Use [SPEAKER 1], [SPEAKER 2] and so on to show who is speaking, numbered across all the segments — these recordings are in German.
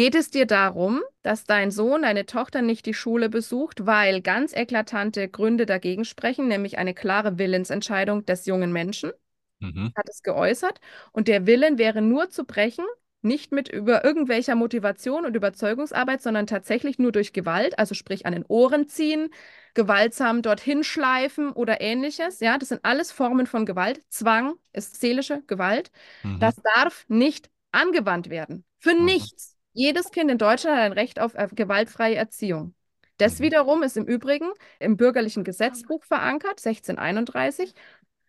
[SPEAKER 1] Geht es dir darum, dass dein Sohn, deine Tochter nicht die Schule besucht, weil ganz eklatante Gründe dagegen sprechen, nämlich eine klare Willensentscheidung des jungen Menschen?
[SPEAKER 2] Mhm.
[SPEAKER 1] Hat es geäußert. Und der Willen wäre nur zu brechen, nicht mit über irgendwelcher Motivation und Überzeugungsarbeit, sondern tatsächlich nur durch Gewalt, also sprich an den Ohren ziehen, gewaltsam dorthin schleifen oder ähnliches. Ja, das sind alles Formen von Gewalt. Zwang ist seelische Gewalt.
[SPEAKER 2] Mhm.
[SPEAKER 1] Das darf nicht angewandt werden. Für
[SPEAKER 2] Mhm.
[SPEAKER 1] nichts. Jedes Kind in Deutschland hat ein Recht auf äh, gewaltfreie Erziehung. Das
[SPEAKER 2] Mhm.
[SPEAKER 1] wiederum ist im Übrigen im bürgerlichen Gesetzbuch verankert, 1631.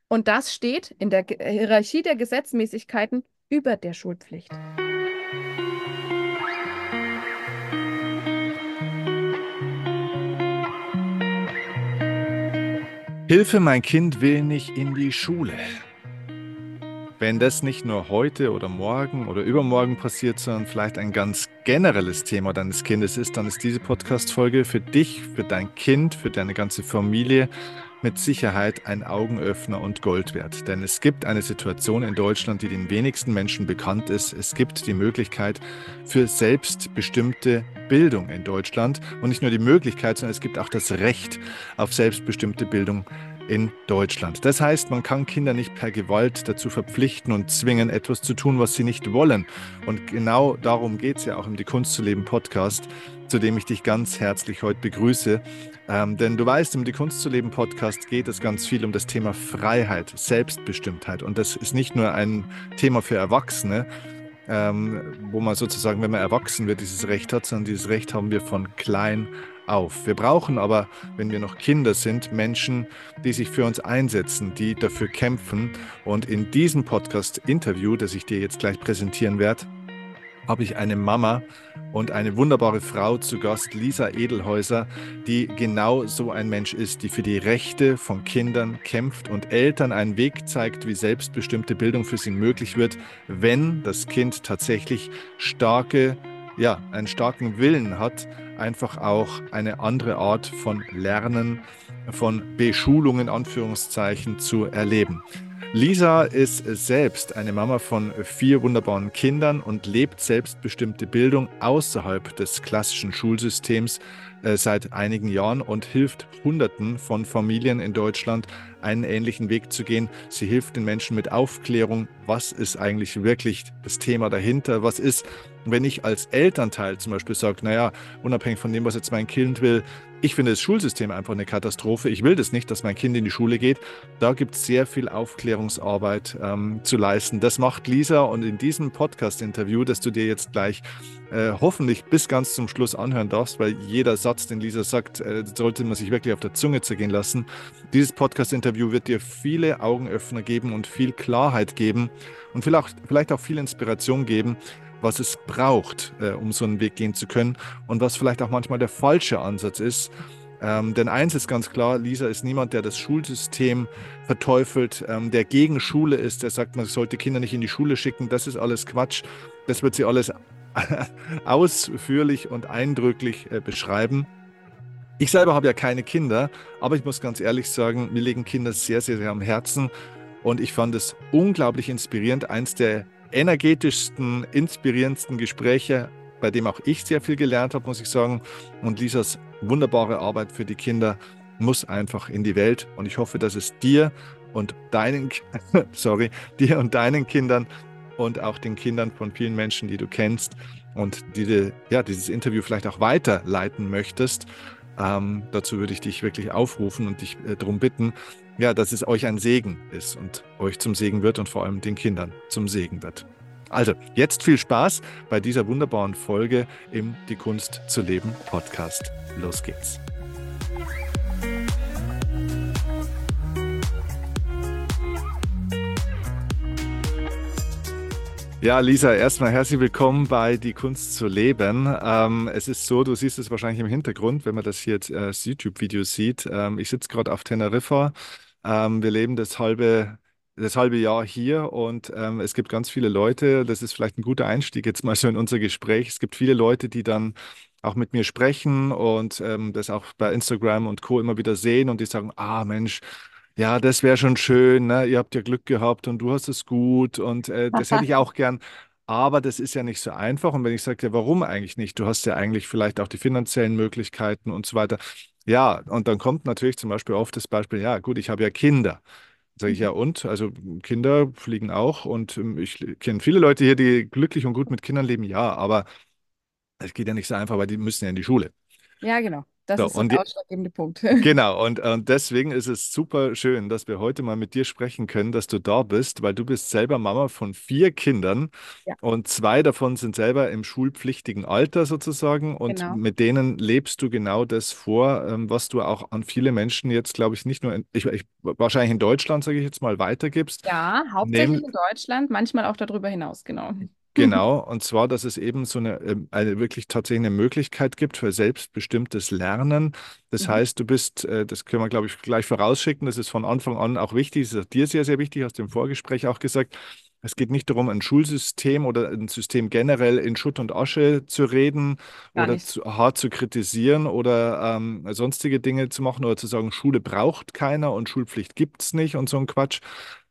[SPEAKER 1] Und das steht in der Ge- Hierarchie der Gesetzmäßigkeiten über der Schulpflicht.
[SPEAKER 2] Hilfe, mein Kind will nicht in die Schule. Wenn das nicht nur heute oder morgen oder übermorgen passiert, sondern vielleicht ein ganz generelles Thema deines Kindes ist, dann ist diese Podcast-Folge für dich, für dein Kind, für deine ganze Familie mit Sicherheit ein Augenöffner und Gold wert. Denn es gibt eine Situation in Deutschland, die den wenigsten Menschen bekannt ist. Es gibt die Möglichkeit für selbstbestimmte Bildung in Deutschland. Und nicht nur die Möglichkeit, sondern es gibt auch das Recht auf selbstbestimmte Bildung in Deutschland. Das heißt, man kann Kinder nicht per Gewalt dazu verpflichten und zwingen, etwas zu tun, was sie nicht wollen. Und genau darum geht es ja auch im Die Kunst zu leben Podcast, zu dem ich dich ganz herzlich heute begrüße. Ähm, denn du weißt, im Die Kunst zu leben Podcast geht es ganz viel um das Thema Freiheit, Selbstbestimmtheit. Und das ist nicht nur ein Thema für Erwachsene, ähm, wo man sozusagen, wenn man erwachsen wird, dieses Recht hat, sondern dieses Recht haben wir von klein auf. Wir brauchen aber, wenn wir noch Kinder sind, Menschen, die sich für uns einsetzen, die dafür kämpfen. Und in diesem Podcast-Interview, das ich dir jetzt gleich präsentieren werde, habe ich eine Mama und eine wunderbare Frau zu Gast, Lisa Edelhäuser, die genau so ein Mensch ist, die für die Rechte von Kindern kämpft und Eltern einen Weg zeigt, wie selbstbestimmte Bildung für sie möglich wird, wenn das Kind tatsächlich starke, ja, einen starken Willen hat, einfach auch eine andere Art von Lernen, von Beschulung in Anführungszeichen zu erleben. Lisa ist selbst eine Mama von vier wunderbaren Kindern und lebt selbstbestimmte Bildung außerhalb des klassischen Schulsystems äh, seit einigen Jahren und hilft Hunderten von Familien in Deutschland, einen ähnlichen Weg zu gehen. Sie hilft den Menschen mit Aufklärung, was ist eigentlich wirklich das Thema dahinter, was ist, wenn ich als Elternteil zum Beispiel sage, naja, unabhängig von dem, was jetzt mein Kind will, ich finde das Schulsystem einfach eine Katastrophe. Ich will das nicht, dass mein Kind in die Schule geht. Da gibt es sehr viel Aufklärungsarbeit ähm, zu leisten. Das macht Lisa und in diesem Podcast-Interview, das du dir jetzt gleich äh, hoffentlich bis ganz zum Schluss anhören darfst, weil jeder Satz, den Lisa sagt, äh, sollte man sich wirklich auf der Zunge zergehen lassen. Dieses Podcast-Interview wird dir viele Augenöffner geben und viel Klarheit geben und vielleicht, vielleicht auch viel Inspiration geben, was es braucht, äh, um so einen Weg gehen zu können und was vielleicht auch manchmal der falsche Ansatz ist. Ähm, denn eins ist ganz klar, Lisa ist niemand, der das Schulsystem verteufelt, ähm, der gegen Schule ist, der sagt, man sollte Kinder nicht in die Schule schicken. Das ist alles Quatsch. Das wird sie alles ausführlich und eindrücklich äh, beschreiben. Ich selber habe ja keine Kinder, aber ich muss ganz ehrlich sagen, mir liegen Kinder sehr, sehr, sehr am Herzen. Und ich fand es unglaublich inspirierend, eins der energetischsten, inspirierendsten Gespräche, bei dem auch ich sehr viel gelernt habe, muss ich sagen. Und Lisas wunderbare Arbeit für die Kinder muss einfach in die Welt. Und ich hoffe, dass es dir und deinen, sorry, dir und deinen Kindern und auch den Kindern von vielen Menschen, die du kennst und die, ja, dieses Interview vielleicht auch weiterleiten möchtest. Ähm, dazu würde ich dich wirklich aufrufen und dich äh, darum bitten, ja, dass es euch ein Segen ist und euch zum Segen wird und vor allem den Kindern zum Segen wird. Also, jetzt viel Spaß bei dieser wunderbaren Folge im Die Kunst zu leben Podcast. Los geht's. Ja, Lisa, erstmal herzlich willkommen bei Die Kunst zu leben. Ähm, es ist so, du siehst es wahrscheinlich im Hintergrund, wenn man das hier äh, als YouTube-Video sieht. Ähm, ich sitze gerade auf Teneriffa. Ähm, wir leben das halbe, das halbe Jahr hier und ähm, es gibt ganz viele Leute, das ist vielleicht ein guter Einstieg jetzt mal so in unser Gespräch. Es gibt viele Leute, die dann auch mit mir sprechen und ähm, das auch bei Instagram und Co. immer wieder sehen und die sagen, ah Mensch, ja, das wäre schon schön, ne? Ihr habt ja Glück gehabt und du hast es gut und äh, das hätte ich auch gern. Aber das ist ja nicht so einfach. Und wenn ich sage, ja, warum eigentlich nicht? Du hast ja eigentlich vielleicht auch die finanziellen Möglichkeiten und so weiter. Ja, und dann kommt natürlich zum Beispiel oft das Beispiel, ja, gut, ich habe ja Kinder. Sage ich ja, und? Also Kinder fliegen auch und ähm, ich kenne viele Leute hier, die glücklich und gut mit Kindern leben, ja, aber es geht ja nicht so einfach, weil die müssen ja in die Schule.
[SPEAKER 1] Ja, genau. Das
[SPEAKER 2] So,
[SPEAKER 1] ist der ausschlaggebende Punkt.
[SPEAKER 2] Genau, und, und deswegen ist es super schön, dass wir heute mal mit dir sprechen können, dass du da bist, weil du bist selber Mama von vier Kindern
[SPEAKER 1] Ja,
[SPEAKER 2] und zwei davon sind selber im schulpflichtigen Alter sozusagen und
[SPEAKER 1] genau.
[SPEAKER 2] mit denen lebst du genau das vor, ähm, was du auch an viele Menschen jetzt, glaube ich, nicht nur in, ich, ich, wahrscheinlich in Deutschland, sage ich jetzt mal, weitergibst.
[SPEAKER 1] Ja, hauptsächlich in Deutschland, manchmal auch darüber hinaus, genau.
[SPEAKER 2] Genau, und zwar, dass es eben so eine, ähm, eine wirklich tatsächlich eine Möglichkeit gibt für selbstbestimmtes Lernen. Das
[SPEAKER 1] Mhm.
[SPEAKER 2] heißt, du bist, äh, das können wir, glaube ich, gleich vorausschicken, das ist von Anfang an auch wichtig, das ist auch dir sehr, sehr wichtig, hast du im Vorgespräch auch gesagt. Es geht nicht darum, ein Schulsystem oder ein System generell in Schutt und Asche zu reden
[SPEAKER 1] Gar
[SPEAKER 2] oder zu, hart zu kritisieren oder ähm, sonstige Dinge zu machen oder zu sagen, Schule braucht keiner und Schulpflicht gibt es nicht und so ein Quatsch,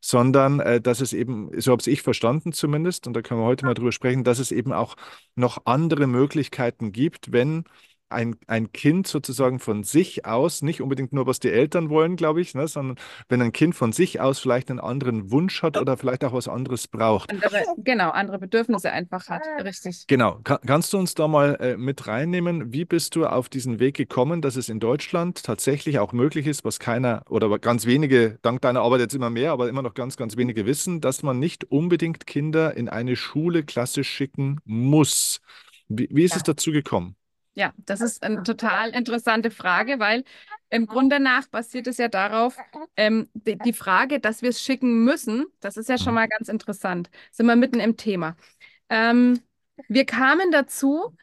[SPEAKER 2] sondern äh, dass es eben, so habe ich verstanden zumindest, und da können wir heute mal drüber sprechen, dass es eben auch noch andere Möglichkeiten gibt, wenn ein, ein Kind sozusagen von sich aus, nicht unbedingt nur, was die Eltern wollen, glaube ich, ne, sondern wenn ein Kind von sich aus vielleicht einen anderen Wunsch hat oder vielleicht auch was anderes braucht.
[SPEAKER 1] Andere, genau, andere Bedürfnisse einfach hat. Richtig.
[SPEAKER 2] Genau, Ka kannst du uns da mal äh, mit reinnehmen? Wie bist du auf diesen Weg gekommen, dass es in Deutschland tatsächlich auch möglich ist, was keiner oder ganz wenige, dank deiner Arbeit jetzt immer mehr, aber immer noch ganz, ganz wenige wissen, dass man nicht unbedingt Kinder in eine Schule klassisch schicken muss? Wie, wie ist es
[SPEAKER 1] Ja.
[SPEAKER 2] dazu gekommen?
[SPEAKER 1] Ja, das ist eine total interessante Frage, weil im Grunde nach basiert es ja darauf, ähm, die, die Frage, dass wir es schicken müssen, das ist ja schon mal ganz interessant. Sind wir mitten im Thema. Ähm, wir kamen dazu,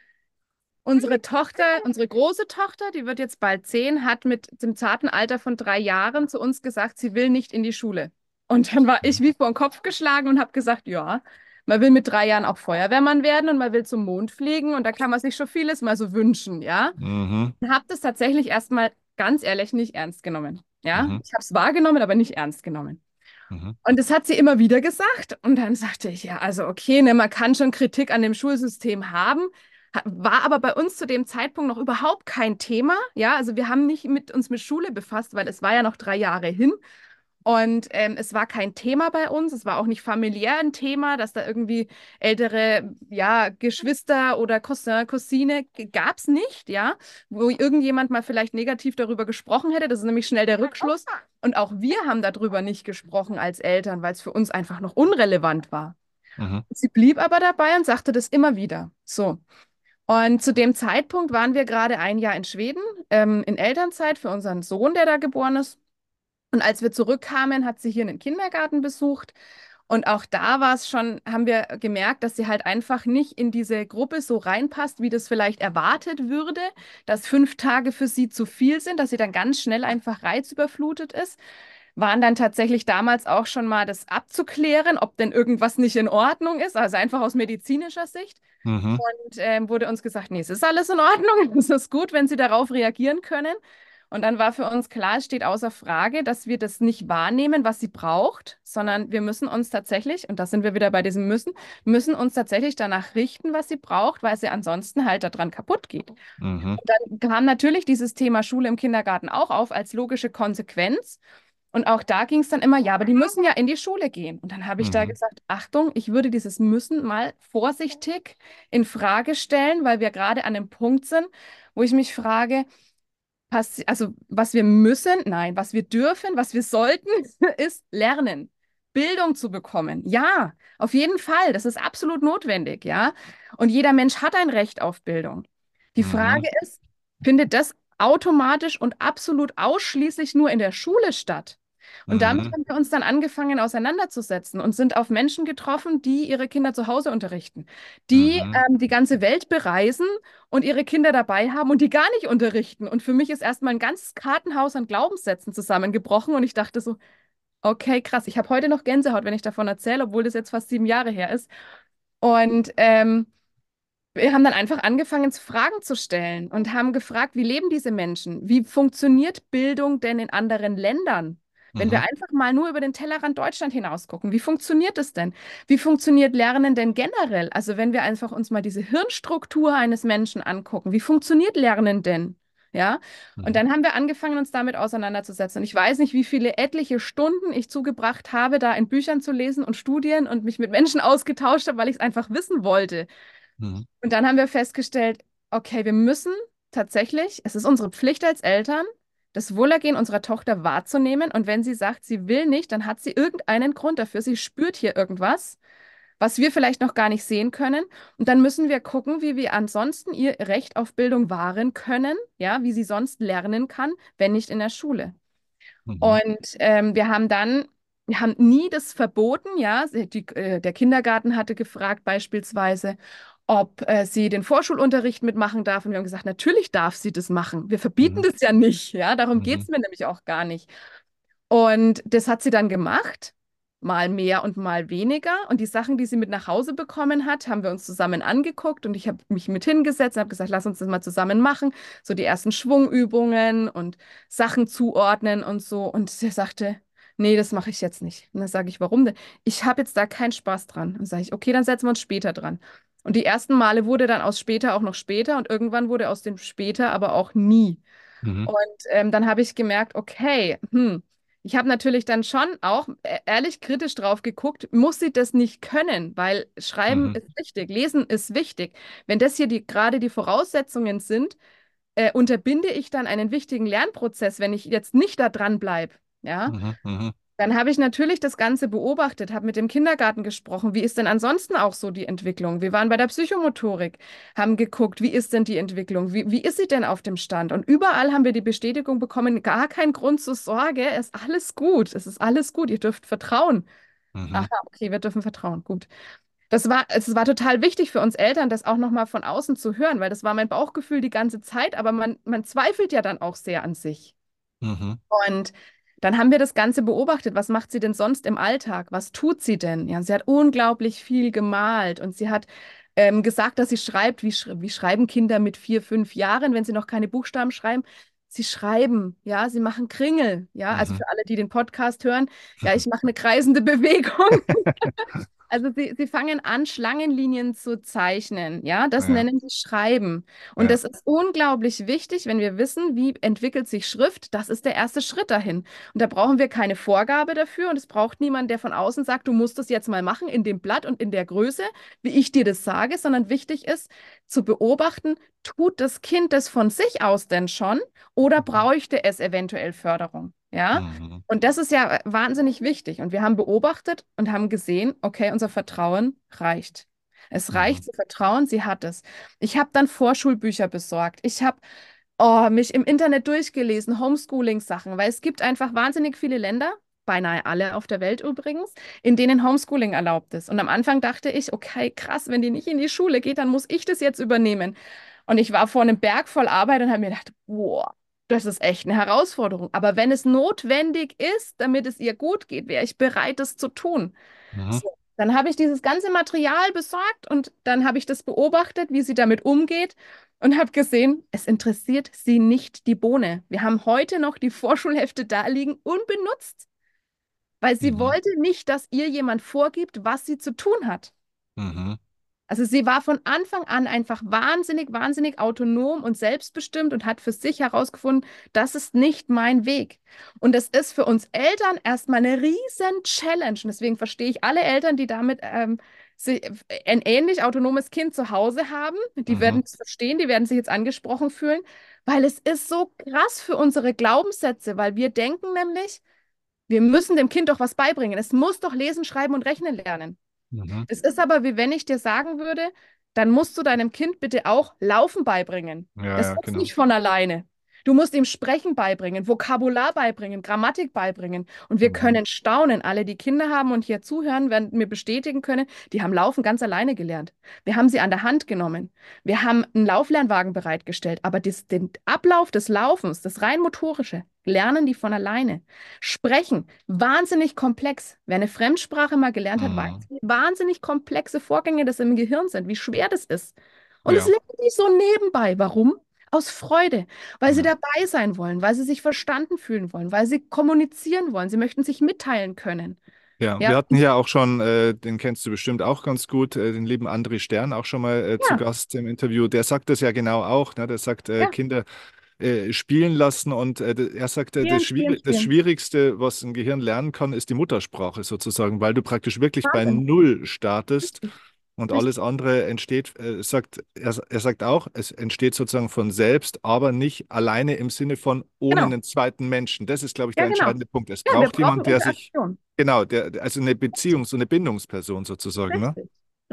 [SPEAKER 1] unsere Tochter, unsere große Tochter, die wird jetzt bald zehn, hat mit dem zarten Alter von drei Jahren zu uns gesagt, sie will nicht in die Schule. Und dann war ich wie vor den Kopf geschlagen und habe gesagt, ja, man will mit drei Jahren auch Feuerwehrmann werden und man will zum Mond fliegen und da kann man sich schon vieles mal so wünschen, ja.
[SPEAKER 2] Mhm.
[SPEAKER 1] Und habe das tatsächlich erstmal ganz ehrlich nicht ernst genommen. Ja,
[SPEAKER 2] Mhm.
[SPEAKER 1] ich habe es wahrgenommen, aber nicht ernst genommen.
[SPEAKER 2] Mhm.
[SPEAKER 1] Und das hat sie immer wieder gesagt. Und dann sagte ich, ja, also okay, ne, man kann schon Kritik an dem Schulsystem haben. Ha- War aber bei uns zu dem Zeitpunkt noch überhaupt kein Thema. Ja, also wir haben nicht mit uns mit Schule befasst, weil es war ja noch drei Jahre hin. Und ähm, es war kein Thema bei uns. Es war auch nicht familiär ein Thema, dass da irgendwie ältere, ja, Geschwister oder Cousin, Cousine gab es nicht, ja, wo irgendjemand mal vielleicht negativ darüber gesprochen hätte. Das ist nämlich schnell der Rückschluss. Und auch wir haben darüber nicht gesprochen als Eltern, weil es für uns einfach noch unrelevant war.
[SPEAKER 2] Mhm.
[SPEAKER 1] Sie blieb aber dabei und sagte das immer wieder. So. Und zu dem Zeitpunkt waren wir gerade ein Jahr in Schweden, ähm, in Elternzeit für unseren Sohn, der da geboren ist. Und als wir zurückkamen, hat sie hier einen Kindergarten besucht. Und auch da war es schon, haben wir gemerkt, dass sie halt einfach nicht in diese Gruppe so reinpasst, wie das vielleicht erwartet würde, dass fünf Tage für sie zu viel sind, dass sie dann ganz schnell einfach reizüberflutet ist. Waren dann tatsächlich damals auch schon mal das abzuklären, ob denn irgendwas nicht in Ordnung ist, also einfach aus medizinischer Sicht.
[SPEAKER 2] Mhm.
[SPEAKER 1] Und ähm, wurde uns gesagt, nee, es ist alles in Ordnung, es ist gut, wenn Sie darauf reagieren können. Und dann war für uns klar, es steht außer Frage, dass wir das nicht wahrnehmen, was sie braucht, sondern wir müssen uns tatsächlich, und da sind wir wieder bei diesem müssen, müssen uns tatsächlich danach richten, was sie braucht, weil sie ansonsten halt daran kaputt geht.
[SPEAKER 2] Mhm.
[SPEAKER 1] Dann kam natürlich dieses Thema Schule im Kindergarten auch auf als logische Konsequenz. Und auch da ging es dann immer, ja, aber die müssen ja in die Schule gehen. Und dann habe ich da
[SPEAKER 2] Mhm.
[SPEAKER 1] gesagt, Achtung, ich würde dieses müssen mal vorsichtig in Frage stellen, weil wir gerade an dem Punkt sind, wo ich mich frage, also was wir müssen, nein, was wir dürfen, was wir sollten, ist lernen, Bildung zu bekommen. Ja, auf jeden Fall, das ist absolut notwendig, ja. Und jeder Mensch hat ein Recht auf Bildung. Die
[SPEAKER 2] Mhm.
[SPEAKER 1] Frage ist, findet das automatisch und absolut ausschließlich nur in der Schule statt? Und damit
[SPEAKER 2] Mhm.
[SPEAKER 1] haben wir uns dann angefangen auseinanderzusetzen und sind auf Menschen getroffen, die ihre Kinder zu Hause unterrichten, die
[SPEAKER 2] Mhm.
[SPEAKER 1] ähm, die ganze Welt bereisen und ihre Kinder dabei haben und die gar nicht unterrichten. Und für mich ist erstmal ein ganzes Kartenhaus an Glaubenssätzen zusammengebrochen und ich dachte so, okay, krass, ich habe heute noch Gänsehaut, wenn ich davon erzähle, obwohl das jetzt fast sieben Jahre her ist. Und ähm, wir haben dann einfach angefangen, Fragen zu stellen und haben gefragt, wie leben diese Menschen? Wie funktioniert Bildung denn in anderen Ländern? Wenn wir
[SPEAKER 2] Mhm.
[SPEAKER 1] einfach mal nur über den Tellerrand Deutschland hinaus gucken, wie funktioniert es denn? Wie funktioniert Lernen denn generell? Also wenn wir einfach uns mal diese Hirnstruktur eines Menschen angucken, wie funktioniert Lernen denn? Ja, und
[SPEAKER 2] Mhm.
[SPEAKER 1] dann haben wir angefangen, uns damit auseinanderzusetzen. Und ich weiß nicht, wie viele etliche Stunden ich zugebracht habe, da in Büchern zu lesen und Studien und mich mit Menschen ausgetauscht habe, weil ich es einfach wissen wollte.
[SPEAKER 2] Mhm.
[SPEAKER 1] Und dann haben wir festgestellt, okay, wir müssen tatsächlich, es ist unsere Pflicht als Eltern, das Wohlergehen unserer Tochter wahrzunehmen. Und wenn sie sagt, sie will nicht, dann hat sie irgendeinen Grund dafür. Sie spürt hier irgendwas, was wir vielleicht noch gar nicht sehen können. Und dann müssen wir gucken, wie wir ansonsten ihr Recht auf Bildung wahren können, ja, wie sie sonst lernen kann, wenn nicht in der Schule.
[SPEAKER 2] Mhm.
[SPEAKER 1] Und ähm, wir haben dann, wir haben nie das verboten, ja. Die, äh, der Kindergarten hatte gefragt beispielsweise, ob äh, sie den Vorschulunterricht mitmachen darf. Und wir haben gesagt, natürlich darf sie das machen. Wir verbieten
[SPEAKER 2] Mhm.
[SPEAKER 1] das ja nicht, ja. Darum
[SPEAKER 2] Mhm.
[SPEAKER 1] geht es mir nämlich auch gar nicht. Und das hat sie dann gemacht, mal mehr und mal weniger. Und die Sachen, die sie mit nach Hause bekommen hat, haben wir uns zusammen angeguckt und ich habe mich mit hingesetzt und habe gesagt, lass uns das mal zusammen machen. So die ersten Schwungübungen und Sachen zuordnen und so. Und sie sagte, nee, das mache ich jetzt nicht. Und dann sage ich, warum denn? Ich habe jetzt da keinen Spaß dran. Und sage ich, okay, dann setzen wir uns später dran. Und die ersten Male wurde dann aus später auch noch später und irgendwann wurde aus dem später aber auch nie.
[SPEAKER 2] Mhm.
[SPEAKER 1] Und ähm, dann habe ich gemerkt, okay, hm, ich habe natürlich dann schon auch e- ehrlich kritisch drauf geguckt, muss sie das nicht können, weil Schreiben
[SPEAKER 2] Mhm.
[SPEAKER 1] ist wichtig, Lesen ist wichtig. Wenn das hier die, gerade die Voraussetzungen sind, äh, unterbinde ich dann einen wichtigen Lernprozess, wenn ich jetzt nicht da dran bleibe. Ja,
[SPEAKER 2] Mhm.
[SPEAKER 1] Dann habe ich natürlich das Ganze beobachtet, habe mit dem Kindergarten gesprochen. Wie ist denn ansonsten auch so die Entwicklung? Wir waren bei der Psychomotorik, haben geguckt, wie ist denn die Entwicklung? Wie, wie ist sie denn auf dem Stand? Und überall haben wir die Bestätigung bekommen, gar kein Grund zur Sorge, es ist alles gut, es ist alles gut, ihr dürft vertrauen.
[SPEAKER 2] Mhm.
[SPEAKER 1] Aha, okay, wir dürfen vertrauen, gut. Das war, es war total wichtig für uns Eltern, das auch nochmal von außen zu hören, weil das war mein Bauchgefühl die ganze Zeit, aber man, man zweifelt ja dann auch sehr an sich.
[SPEAKER 2] Mhm.
[SPEAKER 1] Und dann haben wir das Ganze beobachtet. Was macht sie denn sonst im Alltag? Was tut sie denn? Ja, sie hat unglaublich viel gemalt und sie hat ähm, gesagt, dass sie schreibt. Wie, sch wie schreiben Kinder mit vier, fünf Jahren, wenn sie noch keine Buchstaben schreiben? Sie schreiben, ja, sie machen Kringel, ja. Also
[SPEAKER 2] Mhm.
[SPEAKER 1] für alle, die den Podcast hören, ja, ich mache eine kreisende Bewegung. Also sie, sie fangen an, Schlangenlinien zu zeichnen. Ja, das
[SPEAKER 2] Ja.
[SPEAKER 1] nennen sie Schreiben. Und
[SPEAKER 2] Ja.
[SPEAKER 1] das ist unglaublich wichtig, wenn wir wissen, wie entwickelt sich Schrift. Das ist der erste Schritt dahin. Und da brauchen wir keine Vorgabe dafür. Und es braucht niemand, der von außen sagt, du musst das jetzt mal machen in dem Blatt und in der Größe, wie ich dir das sage, sondern wichtig ist zu beobachten, tut das Kind das von sich aus denn schon oder bräuchte es eventuell Förderung? Ja.
[SPEAKER 2] Mhm.
[SPEAKER 1] Und das ist ja wahnsinnig wichtig. Und wir haben beobachtet und haben gesehen, okay, unser Vertrauen reicht. Es reicht
[SPEAKER 2] Mhm.
[SPEAKER 1] zu vertrauen, sie hat es. Ich habe dann Vorschulbücher besorgt. Ich habe oh, mich im Internet durchgelesen, Homeschooling-Sachen, weil es gibt einfach wahnsinnig viele Länder, beinahe alle auf der Welt übrigens, in denen Homeschooling erlaubt ist. Und am Anfang dachte ich, okay, krass, wenn die nicht in die Schule geht, dann muss ich das jetzt übernehmen. Und ich war vor einem Berg voll Arbeit und habe mir gedacht, boah, das ist echt eine Herausforderung. Aber wenn es notwendig ist, damit es ihr gut geht, wäre ich bereit, das zu tun.
[SPEAKER 2] Mhm.
[SPEAKER 1] So, dann habe ich dieses ganze Material besorgt und dann habe ich das beobachtet, wie sie damit umgeht und habe gesehen, es interessiert sie nicht die Bohne. Wir haben heute noch die Vorschulhefte da liegen, unbenutzt, weil sie
[SPEAKER 2] Mhm.
[SPEAKER 1] wollte nicht, dass ihr jemand vorgibt, was sie zu tun hat.
[SPEAKER 2] Mhm.
[SPEAKER 1] Also sie war von Anfang an einfach wahnsinnig, wahnsinnig autonom und selbstbestimmt und hat für sich herausgefunden, das ist nicht mein Weg. Und es ist für uns Eltern erstmal eine riesen Challenge. Und deswegen verstehe ich alle Eltern, die damit ähm, sie, ein ähnlich autonomes Kind zu Hause haben. Die
[SPEAKER 2] Mhm.
[SPEAKER 1] werden es verstehen, die werden sich jetzt angesprochen fühlen, weil es ist so krass für unsere Glaubenssätze, weil wir denken nämlich, wir müssen dem Kind doch was beibringen. Es muss doch lesen, schreiben und rechnen lernen.
[SPEAKER 2] Mhm.
[SPEAKER 1] Es ist aber, wie wenn ich dir sagen würde, dann musst du deinem Kind bitte auch Laufen beibringen.
[SPEAKER 2] Ja,
[SPEAKER 1] Das
[SPEAKER 2] ja,
[SPEAKER 1] wächst
[SPEAKER 2] genau.
[SPEAKER 1] nicht von alleine. Du musst ihm Sprechen beibringen, Vokabular beibringen, Grammatik beibringen. Und wir
[SPEAKER 2] Mhm.
[SPEAKER 1] können staunen. Alle, die Kinder haben und hier zuhören, werden mir bestätigen können, die haben Laufen ganz alleine gelernt. Wir haben sie an der Hand genommen. Wir haben einen Lauflernwagen bereitgestellt. Aber das, den Ablauf des Laufens, das rein motorische, lernen die von alleine. Sprechen, wahnsinnig komplex. Wer eine Fremdsprache mal gelernt hat,
[SPEAKER 2] Mhm.
[SPEAKER 1] weiß, wie wahnsinnig komplexe Vorgänge das im Gehirn sind, wie schwer das ist. Und es
[SPEAKER 2] Ja.
[SPEAKER 1] lernt nicht so nebenbei. Warum? Aus Freude, weil sie dabei sein wollen, weil sie sich verstanden fühlen wollen, weil sie kommunizieren wollen. Sie möchten sich mitteilen können.
[SPEAKER 2] Ja,
[SPEAKER 1] Ja,
[SPEAKER 2] wir hatten hier auch schon, äh, den kennst du bestimmt auch ganz gut, äh, den lieben André Stern auch schon mal äh, zu
[SPEAKER 1] ja,
[SPEAKER 2] Gast im Interview. Der sagt das ja genau auch. Ne? Der sagt, äh,
[SPEAKER 1] ja.
[SPEAKER 2] Kinder äh, spielen lassen und äh, er sagt, das,
[SPEAKER 1] spielen,
[SPEAKER 2] Schwierig das. Schwierigste, was ein Gehirn lernen kann, ist die Muttersprache sozusagen, weil du praktisch wirklich bei
[SPEAKER 1] Wahnsinn.
[SPEAKER 2] Null startest
[SPEAKER 1] Richtig,
[SPEAKER 2] und
[SPEAKER 1] richtig.
[SPEAKER 2] alles andere entsteht, äh, sagt, er, er sagt auch, es entsteht sozusagen von selbst, aber nicht alleine im Sinne von ohne
[SPEAKER 1] Genau.
[SPEAKER 2] einen zweiten Menschen. Das ist, glaube ich,
[SPEAKER 1] Ja,
[SPEAKER 2] der
[SPEAKER 1] genau.
[SPEAKER 2] entscheidende Punkt. Es
[SPEAKER 1] Ja,
[SPEAKER 2] braucht jemand, der sich, genau, der, also eine Beziehung, so eine Bindungsperson sozusagen, ne?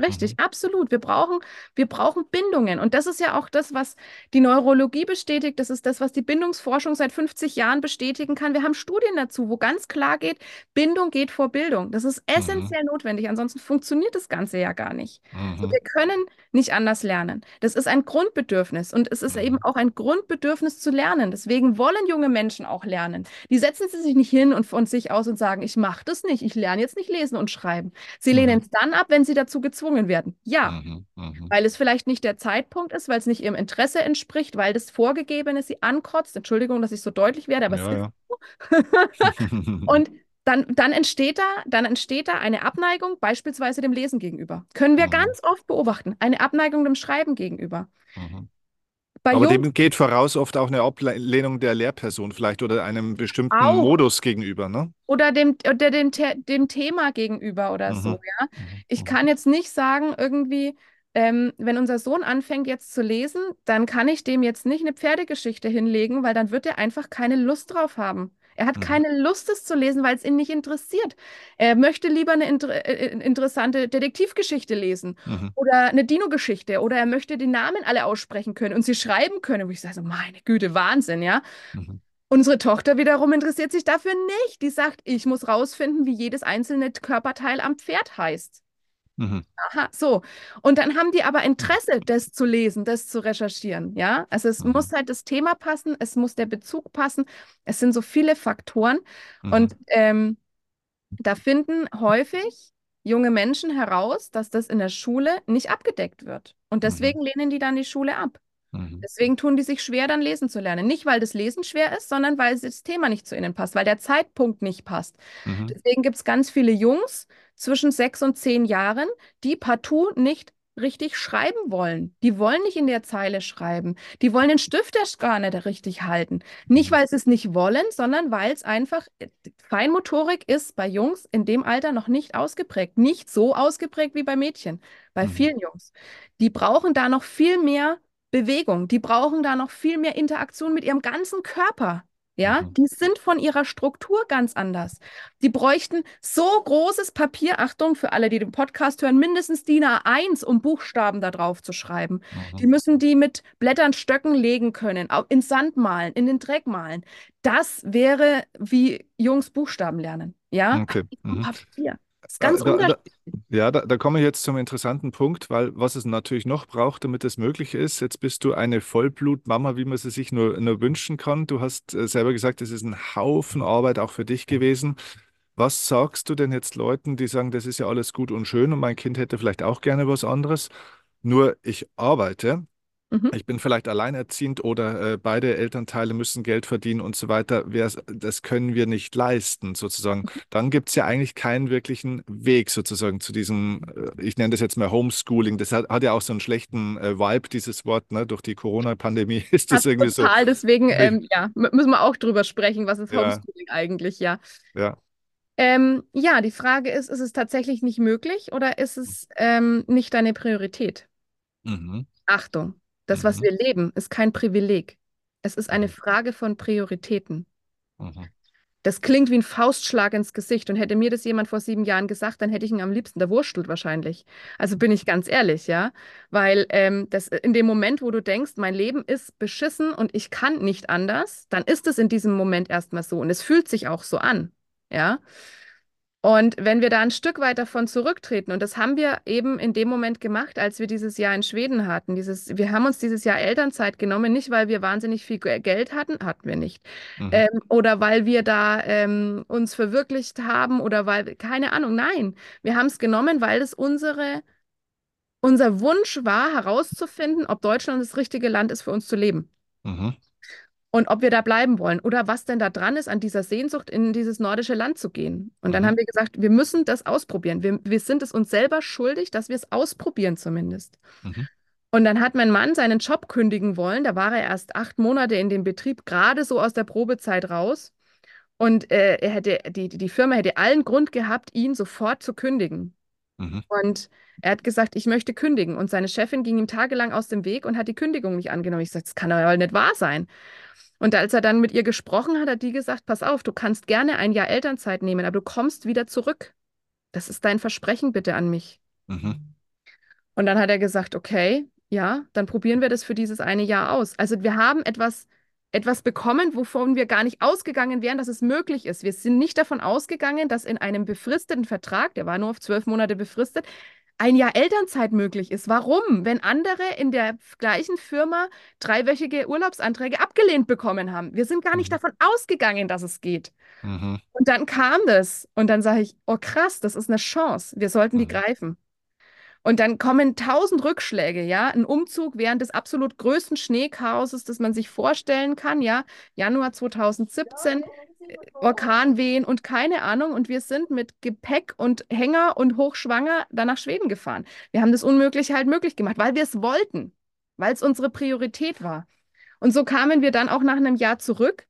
[SPEAKER 1] Richtig.
[SPEAKER 2] Mhm.
[SPEAKER 1] absolut. Wir brauchen, wir brauchen Bindungen. Und das ist ja auch das, was die Neurologie bestätigt. Das ist das, was die Bindungsforschung seit 50 Jahren bestätigen kann. Wir haben Studien dazu, wo ganz klar geht, Bindung geht vor Bildung. Das ist
[SPEAKER 2] Mhm.
[SPEAKER 1] essentiell notwendig. Ansonsten funktioniert das Ganze ja gar nicht.
[SPEAKER 2] Mhm.
[SPEAKER 1] wir können nicht anders lernen. Das ist ein Grundbedürfnis. Und es ist eben
[SPEAKER 2] Mhm.
[SPEAKER 1] auch ein Grundbedürfnis zu lernen. Deswegen wollen junge Menschen auch lernen. Die setzen sie sich nicht hin und von sich aus und sagen, ich mache das nicht. Ich lerne jetzt nicht lesen und schreiben. Sie lehnen
[SPEAKER 2] Mhm.
[SPEAKER 1] es dann ab, wenn sie dazu gezwungen werden. Ja,
[SPEAKER 2] Mhm. Mhm.
[SPEAKER 1] weil es vielleicht nicht der Zeitpunkt ist, weil es nicht ihrem Interesse entspricht, weil das Vorgegebene sie ankotzt. Entschuldigung, dass ich so deutlich werde, aber es
[SPEAKER 2] Ja,
[SPEAKER 1] ist
[SPEAKER 2] ja.
[SPEAKER 1] so. Und dann, dann entsteht da, dann entsteht da eine Abneigung, beispielsweise dem Lesen gegenüber. Können wir
[SPEAKER 2] Mhm.
[SPEAKER 1] ganz oft beobachten. Eine Abneigung dem Schreiben gegenüber.
[SPEAKER 2] Mhm.
[SPEAKER 1] Bei
[SPEAKER 2] Aber dem geht voraus oft auch eine Ablehnung der Lehrperson vielleicht oder einem bestimmten
[SPEAKER 1] auch.
[SPEAKER 2] Modus gegenüber, ne?
[SPEAKER 1] Oder dem, oder dem, dem Thema gegenüber oder so,
[SPEAKER 2] Mhm.
[SPEAKER 1] ja.
[SPEAKER 2] Mhm.
[SPEAKER 1] Ich
[SPEAKER 2] Mhm.
[SPEAKER 1] kann jetzt nicht sagen, irgendwie, ähm, wenn unser Sohn anfängt jetzt zu lesen, dann kann ich dem jetzt nicht eine Pferdegeschichte hinlegen, weil dann wird er einfach keine Lust drauf haben. Er hat
[SPEAKER 2] Mhm.
[SPEAKER 1] keine Lust, es zu lesen, weil es ihn nicht interessiert. Er möchte lieber eine inter äh, interessante Detektivgeschichte lesen
[SPEAKER 2] Mhm.
[SPEAKER 1] oder eine Dino-Geschichte oder er möchte die Namen alle aussprechen können und sie schreiben können. Wo ich sage, so, meine Güte, Wahnsinn, ja.
[SPEAKER 2] Mhm.
[SPEAKER 1] Unsere Tochter wiederum interessiert sich dafür nicht. Die sagt, ich muss rausfinden, wie jedes einzelne Körperteil am Pferd heißt.
[SPEAKER 2] Mhm.
[SPEAKER 1] Aha, so. Und dann haben die aber Interesse, das zu lesen, das zu recherchieren, ja? Also es
[SPEAKER 2] Mhm.
[SPEAKER 1] muss halt das Thema passen, es muss der Bezug passen. Es sind so viele Faktoren.
[SPEAKER 2] Mhm.
[SPEAKER 1] Und ähm, da finden häufig junge Menschen heraus, dass das in der Schule nicht abgedeckt wird. Und deswegen lehnen die dann die Schule ab.
[SPEAKER 2] Mhm.
[SPEAKER 1] Deswegen tun die sich schwer, dann lesen zu lernen. Nicht, weil das Lesen schwer ist, sondern weil das Thema nicht zu ihnen passt, weil der Zeitpunkt nicht passt.
[SPEAKER 2] Mhm.
[SPEAKER 1] Deswegen gibt es ganz viele Jungs zwischen sechs und zehn Jahren, die partout nicht richtig schreiben wollen. Die wollen nicht in der Zeile schreiben. Die wollen den Stift erst gar nicht richtig halten. Nicht,
[SPEAKER 2] Mhm.
[SPEAKER 1] weil sie es nicht wollen, sondern weil es einfach, Feinmotorik ist bei Jungs in dem Alter noch nicht ausgeprägt. Nicht so ausgeprägt wie bei Mädchen, bei
[SPEAKER 2] Mhm.
[SPEAKER 1] vielen Jungs. Die brauchen da noch viel mehr Bewegung. Die brauchen da noch viel mehr Interaktion mit ihrem ganzen Körper. Ja,
[SPEAKER 2] Mhm.
[SPEAKER 1] die sind von ihrer Struktur ganz anders. Die bräuchten so großes Papier, Achtung für alle, die den Podcast hören, mindestens DIN A1, um Buchstaben da drauf zu schreiben. Die
[SPEAKER 2] Mhm.
[SPEAKER 1] müssen die mit Blättern, Stöcken legen können, in Sand malen, in den Dreck malen. Das wäre wie Jungs Buchstaben lernen. Ja,
[SPEAKER 2] Okay. Mhm.
[SPEAKER 1] Papier. Das ist ganz
[SPEAKER 2] Äh, da, da, ja, da, da komme ich jetzt zum interessanten Punkt, weil was es natürlich noch braucht, damit es möglich ist, jetzt bist du eine Vollblutmama, wie man sie sich nur, nur wünschen kann. Du hast äh, selber gesagt, es ist ein Haufen Arbeit auch für dich gewesen. Was sagst du denn jetzt Leuten, die sagen, das ist ja alles gut und schön und mein Kind hätte vielleicht auch gerne was anderes, nur ich arbeite,
[SPEAKER 1] Mhm.
[SPEAKER 2] ich bin vielleicht alleinerziehend oder äh, beide Elternteile müssen Geld verdienen und so weiter. Wer's, das können wir nicht leisten, sozusagen. Dann gibt es ja eigentlich keinen wirklichen Weg sozusagen zu diesem, äh, ich nenne das jetzt mal Homeschooling. Das hat, hat ja auch so einen schlechten äh, Vibe, dieses Wort, ne? Durch die Corona-Pandemie ist das
[SPEAKER 1] Passt
[SPEAKER 2] irgendwie so.
[SPEAKER 1] total, deswegen ähm, ja, müssen wir auch drüber sprechen, was ist
[SPEAKER 2] Ja.
[SPEAKER 1] Homeschooling eigentlich, ja.
[SPEAKER 2] Ja.
[SPEAKER 1] Ähm, ja, die Frage ist, ist es tatsächlich nicht möglich oder ist es ähm, nicht deine Priorität?
[SPEAKER 2] Mhm.
[SPEAKER 1] Achtung, das, was
[SPEAKER 2] Mhm.
[SPEAKER 1] wir leben, ist kein Privileg. Es ist eine
[SPEAKER 2] Mhm.
[SPEAKER 1] Frage von Prioritäten.
[SPEAKER 2] Mhm.
[SPEAKER 1] Das klingt wie ein Faustschlag ins Gesicht. Und hätte mir das jemand vor sieben Jahren gesagt, dann hätte ich ihn am liebsten der Wurstelt wahrscheinlich. Also bin ich ganz ehrlich, ja. Weil ähm, das in dem Moment, wo du denkst, mein Leben ist beschissen und ich kann nicht anders, dann ist es in diesem Moment erstmal so. Und es fühlt sich auch so an, ja. Und wenn wir da ein Stück weit davon zurücktreten, und das haben wir eben in dem Moment gemacht, als wir dieses Jahr in Schweden hatten, dieses, wir haben uns dieses Jahr Elternzeit genommen, nicht weil wir wahnsinnig viel Ge- Geld hatten, hatten wir nicht,
[SPEAKER 2] Mhm.
[SPEAKER 1] ähm, oder weil wir da ähm, uns verwirklicht haben oder weil, keine Ahnung, nein, wir haben es genommen, weil es unsere, unser Wunsch war, herauszufinden, ob Deutschland das richtige Land ist für uns zu leben.
[SPEAKER 2] Mhm.
[SPEAKER 1] Und ob wir da bleiben wollen oder was denn da dran ist, an dieser Sehnsucht in dieses nordische Land zu gehen. Und dann
[SPEAKER 2] Mhm.
[SPEAKER 1] haben wir gesagt, wir müssen das ausprobieren. Wir, wir sind es uns selber schuldig, dass wir es ausprobieren zumindest.
[SPEAKER 2] Mhm.
[SPEAKER 1] Und dann hat mein Mann seinen Job kündigen wollen. Da war er erst acht Monate in dem Betrieb, gerade so aus der Probezeit raus. Und äh, er hätte, die, die Firma hätte allen Grund gehabt, ihn sofort zu kündigen.
[SPEAKER 2] Mhm.
[SPEAKER 1] Und er hat gesagt, ich möchte kündigen. Und seine Chefin ging ihm tagelang aus dem Weg und hat die Kündigung nicht angenommen. Ich sagte, das kann doch nicht wahr sein. Und als er dann mit ihr gesprochen hat, hat die gesagt, pass auf, du kannst gerne ein Jahr Elternzeit nehmen, aber du kommst wieder zurück. Das ist dein Versprechen bitte an mich.
[SPEAKER 2] Mhm.
[SPEAKER 1] Und dann hat er gesagt, okay, ja, dann probieren wir das für dieses eine Jahr aus. Also wir haben etwas, etwas bekommen, wovon wir gar nicht ausgegangen wären, dass es möglich ist. Wir sind nicht davon ausgegangen, dass in einem befristeten Vertrag, der war nur auf zwölf Monate befristet, ein Jahr Elternzeit möglich ist. Warum? Wenn andere in der gleichen Firma dreiwöchige Urlaubsanträge abgelehnt bekommen haben. Wir sind gar nicht
[SPEAKER 2] Mhm.
[SPEAKER 1] davon ausgegangen, dass es geht.
[SPEAKER 2] Mhm.
[SPEAKER 1] Und dann kam das. Und dann sage ich, oh krass, das ist eine Chance. Wir sollten die
[SPEAKER 2] Mhm.
[SPEAKER 1] greifen. Und dann kommen tausend Rückschläge, ja. Ein Umzug während des absolut größten Schneechaoses, das man sich vorstellen kann, ja. Januar 2017, äh, Orkanwehen und keine Ahnung. Und wir sind mit Gepäck und Hänger und hochschwanger dann nach Schweden gefahren. Wir haben das Unmögliche halt möglich gemacht, weil wir es wollten, weil es unsere Priorität war. Und so kamen wir dann auch nach einem Jahr zurück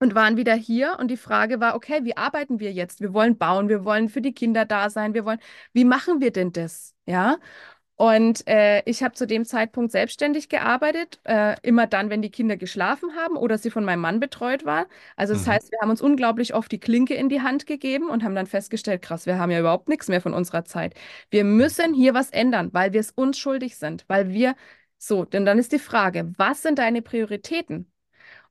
[SPEAKER 1] und waren wieder hier. Und die Frage war, okay, wie arbeiten wir jetzt? Wir wollen bauen, wir wollen für die Kinder da sein, wir wollen, wie machen wir denn das? Ja. Und äh, ich habe zu dem Zeitpunkt selbstständig gearbeitet, äh, immer dann, wenn die Kinder geschlafen haben oder sie von meinem Mann betreut waren. Also das
[SPEAKER 2] Mhm.
[SPEAKER 1] heißt, wir haben uns unglaublich oft die Klinke in die Hand gegeben und haben dann festgestellt, krass, wir haben ja überhaupt nichts mehr von unserer Zeit. Wir müssen hier was ändern, weil wir es uns schuldig sind, weil wir so, denn dann ist die Frage, was sind deine Prioritäten?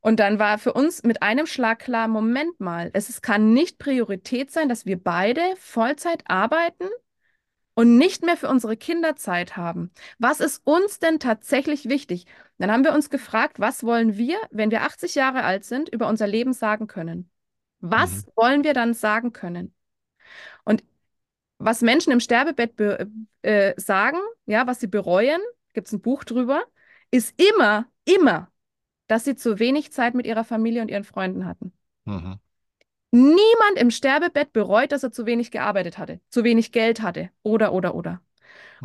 [SPEAKER 1] Und dann war für uns mit einem Schlag klar, Moment mal, es ist, kann nicht Priorität sein, dass wir beide Vollzeit arbeiten und nicht mehr für unsere Kinder Zeit haben. Was ist uns denn tatsächlich wichtig? Dann haben wir uns gefragt, was wollen wir, wenn wir 80 Jahre alt sind, über unser Leben sagen können? Was
[SPEAKER 2] Mhm.
[SPEAKER 1] wollen wir dann sagen können? Und was Menschen im Sterbebett be äh, sagen, ja, was sie bereuen, gibt es ein Buch drüber, ist immer, immer, dass sie zu wenig Zeit mit ihrer Familie und ihren Freunden hatten.
[SPEAKER 2] Mhm.
[SPEAKER 1] Niemand im Sterbebett bereut, dass er zu wenig gearbeitet hatte, zu wenig Geld hatte oder, oder, oder.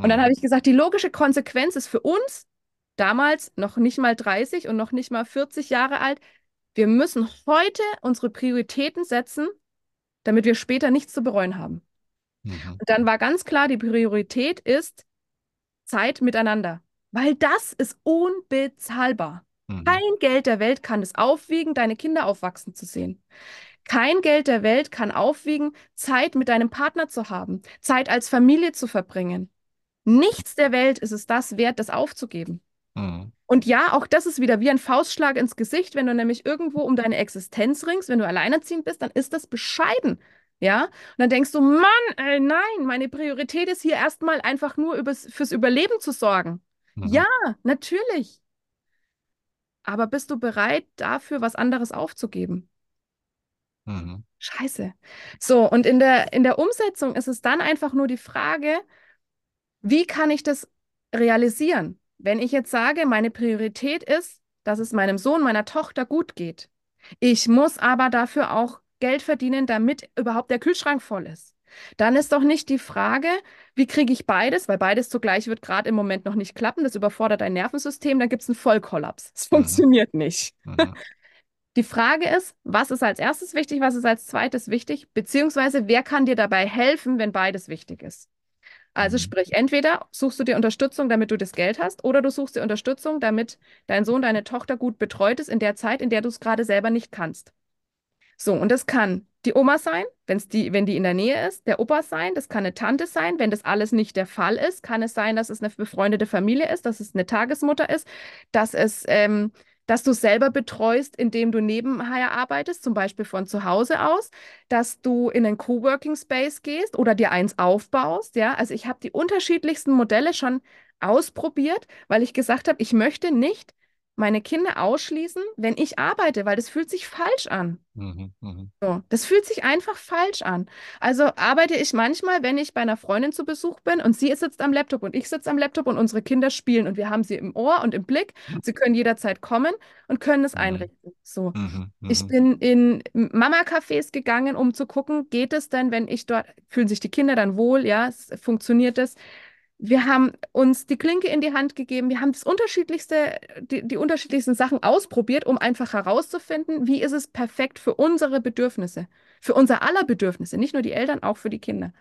[SPEAKER 1] Und dann
[SPEAKER 2] Mhm.
[SPEAKER 1] habe ich gesagt, die logische Konsequenz ist für uns, damals noch nicht mal 30 und noch nicht mal 40 Jahre alt, wir müssen heute unsere Prioritäten setzen, damit wir später nichts zu bereuen haben.
[SPEAKER 2] Mhm.
[SPEAKER 1] Und dann war ganz klar, die Priorität ist Zeit miteinander, weil das ist unbezahlbar.
[SPEAKER 2] Mhm.
[SPEAKER 1] Kein Geld der Welt kann es aufwiegen, deine Kinder aufwachsen zu sehen. Kein Geld der Welt kann aufwiegen, Zeit mit deinem Partner zu haben, Zeit als Familie zu verbringen. Nichts der Welt ist es das wert, das aufzugeben.
[SPEAKER 2] Mhm.
[SPEAKER 1] Und ja, auch das ist wieder wie ein Faustschlag ins Gesicht, wenn du nämlich irgendwo um deine Existenz ringst, wenn du alleinerziehend bist, dann ist das bescheiden. Ja, und dann denkst du, Mann, ey, nein, meine Priorität ist hier erstmal einfach nur übers, fürs Überleben zu sorgen.
[SPEAKER 2] Mhm.
[SPEAKER 1] Ja, natürlich. Aber bist du bereit, dafür was anderes aufzugeben?
[SPEAKER 2] Mhm.
[SPEAKER 1] Scheiße. So, und in der, in der Umsetzung ist es dann einfach nur die Frage, wie kann ich das realisieren? Wenn ich jetzt sage, meine Priorität ist, dass es meinem Sohn, meiner Tochter gut geht. Ich muss aber dafür auch Geld verdienen, damit überhaupt der Kühlschrank voll ist. Dann ist doch nicht die Frage, wie kriege ich beides, weil beides zugleich wird gerade im Moment noch nicht klappen. Das überfordert dein Nervensystem, dann gibt es einen Vollkollaps. Es
[SPEAKER 2] Mhm.
[SPEAKER 1] funktioniert nicht.
[SPEAKER 2] Mhm.
[SPEAKER 1] Die Frage ist, was ist als erstes wichtig, was ist als zweites wichtig, beziehungsweise wer kann dir dabei helfen, wenn beides wichtig ist? Also
[SPEAKER 2] Mhm.
[SPEAKER 1] sprich, entweder suchst du dir Unterstützung, damit du das Geld hast, oder du suchst dir Unterstützung, damit dein Sohn, deine Tochter gut betreut ist in der Zeit, in der du es gerade selber nicht kannst. So, und das kann die Oma sein, wenn's die, wenn die in der Nähe ist, der Opa sein, das kann eine Tante sein. Wenn das alles nicht der Fall ist, kann es sein, dass es eine befreundete Familie ist, dass es eine Tagesmutter ist, dass es, ähm, dass du selber betreust, indem du nebenher arbeitest, zum Beispiel von zu Hause aus, dass du in einen Coworking Space gehst oder dir eins aufbaust. Ja, also ich habe die unterschiedlichsten Modelle schon ausprobiert, weil ich gesagt habe, ich möchte nicht meine Kinder ausschließen, wenn ich arbeite, weil das fühlt sich falsch an.
[SPEAKER 2] Mhm, mhm.
[SPEAKER 1] So, das fühlt sich einfach falsch an. Also arbeite ich manchmal, wenn ich bei einer Freundin zu Besuch bin und sie sitzt am Laptop und ich sitze am Laptop und unsere Kinder spielen und wir haben sie im Ohr und im Blick. Sie können jederzeit kommen und können es
[SPEAKER 2] Mhm.
[SPEAKER 1] einrichten. So.
[SPEAKER 2] Mhm,
[SPEAKER 1] Ich
[SPEAKER 2] mhm.
[SPEAKER 1] bin in Mama-Cafés gegangen, um zu gucken, geht es denn, wenn ich dort, fühlen sich die Kinder dann wohl, ja, es, funktioniert es? Wir haben uns die Klinke in die Hand gegeben, wir haben das unterschiedlichste, die, die unterschiedlichsten Sachen ausprobiert, um einfach herauszufinden, wie ist es perfekt für unsere Bedürfnisse, für unser aller Bedürfnisse, nicht nur die Eltern, auch für die Kinder.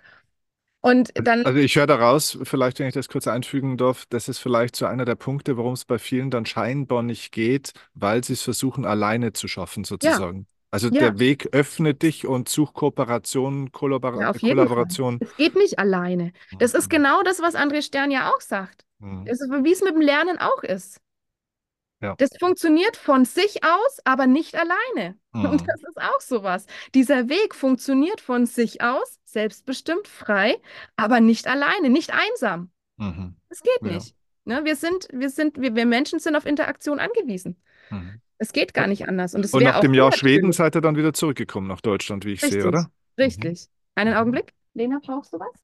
[SPEAKER 1] Und dann,
[SPEAKER 2] Also ich höre daraus, vielleicht, wenn ich das kurz einfügen darf, das ist vielleicht so einer der Punkte, warum es bei vielen dann scheinbar nicht geht, weil sie es versuchen, alleine zu schaffen, sozusagen. Also
[SPEAKER 1] ja,
[SPEAKER 2] der Weg öffnet dich und such Kooperation, Kollabor
[SPEAKER 1] ja, auf jeden Fall.
[SPEAKER 2] Kollaboration.
[SPEAKER 1] Es geht nicht alleine. Das ist
[SPEAKER 2] Mhm.
[SPEAKER 1] genau das, was André Stern ja auch sagt.
[SPEAKER 2] Mhm.
[SPEAKER 1] Das ist, wie es mit dem Lernen auch ist.
[SPEAKER 2] Ja.
[SPEAKER 1] Das funktioniert von sich aus, aber nicht alleine. Und
[SPEAKER 2] Mhm.
[SPEAKER 1] das ist auch sowas. Dieser Weg funktioniert von sich aus, selbstbestimmt, frei, aber nicht alleine, nicht einsam.
[SPEAKER 2] Mhm.
[SPEAKER 1] Das geht
[SPEAKER 2] Ja.
[SPEAKER 1] nicht. Ne? Wir sind, wir sind, wir, wir Menschen sind auf Interaktion angewiesen.
[SPEAKER 2] Mhm.
[SPEAKER 1] Es geht gar nicht anders. Und es
[SPEAKER 2] Und nach
[SPEAKER 1] auch
[SPEAKER 2] dem Jahr. Schweden seid ihr dann wieder zurückgekommen nach Deutschland, wie ich sehe,
[SPEAKER 1] Richtig,
[SPEAKER 2] oder?
[SPEAKER 1] richtig. Einen
[SPEAKER 2] Mhm.
[SPEAKER 1] Augenblick. Lena, brauchst du was?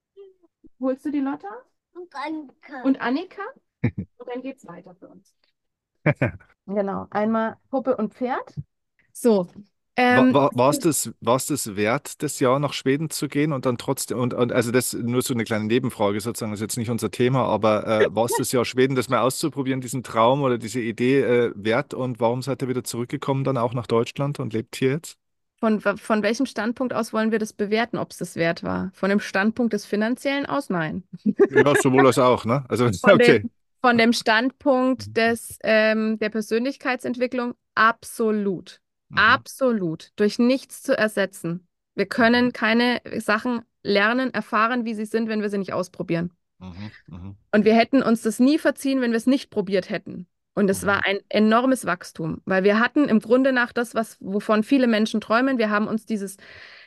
[SPEAKER 1] Holst du die Lotta?
[SPEAKER 3] Und Annika.
[SPEAKER 1] Und Annika? Und dann geht's weiter für uns. Genau. Einmal Puppe und Pferd. So. Ähm,
[SPEAKER 2] War, war, war's das, war's das wert, das Jahr nach Schweden zu gehen und dann trotzdem, und, und also das nur so eine kleine Nebenfrage sozusagen, das ist jetzt nicht unser Thema, aber äh, war es das Jahr Schweden, das mal auszuprobieren, diesen Traum oder diese Idee äh, wert und warum seid ihr wieder zurückgekommen dann auch nach Deutschland und lebt hier jetzt?
[SPEAKER 1] Von, von welchem Standpunkt aus wollen wir das bewerten, ob es das wert war? Von dem Standpunkt des finanziellen aus? Nein.
[SPEAKER 2] Ja, sowohl als auch, ne? Also,
[SPEAKER 1] Von
[SPEAKER 2] okay.
[SPEAKER 1] dem, von dem Standpunkt des, ähm, der Persönlichkeitsentwicklung? Absolut.
[SPEAKER 2] Mhm.
[SPEAKER 1] Absolut. Durch nichts zu ersetzen. Wir können keine Sachen lernen, erfahren, wie sie sind, wenn wir sie nicht ausprobieren.
[SPEAKER 2] Mhm. Mhm.
[SPEAKER 1] Und wir hätten uns das nie verziehen, wenn wir es nicht probiert hätten. Und es
[SPEAKER 2] Mhm.
[SPEAKER 1] war ein enormes Wachstum, weil wir hatten im Grunde nach das, was, wovon viele Menschen träumen. Wir haben uns dieses,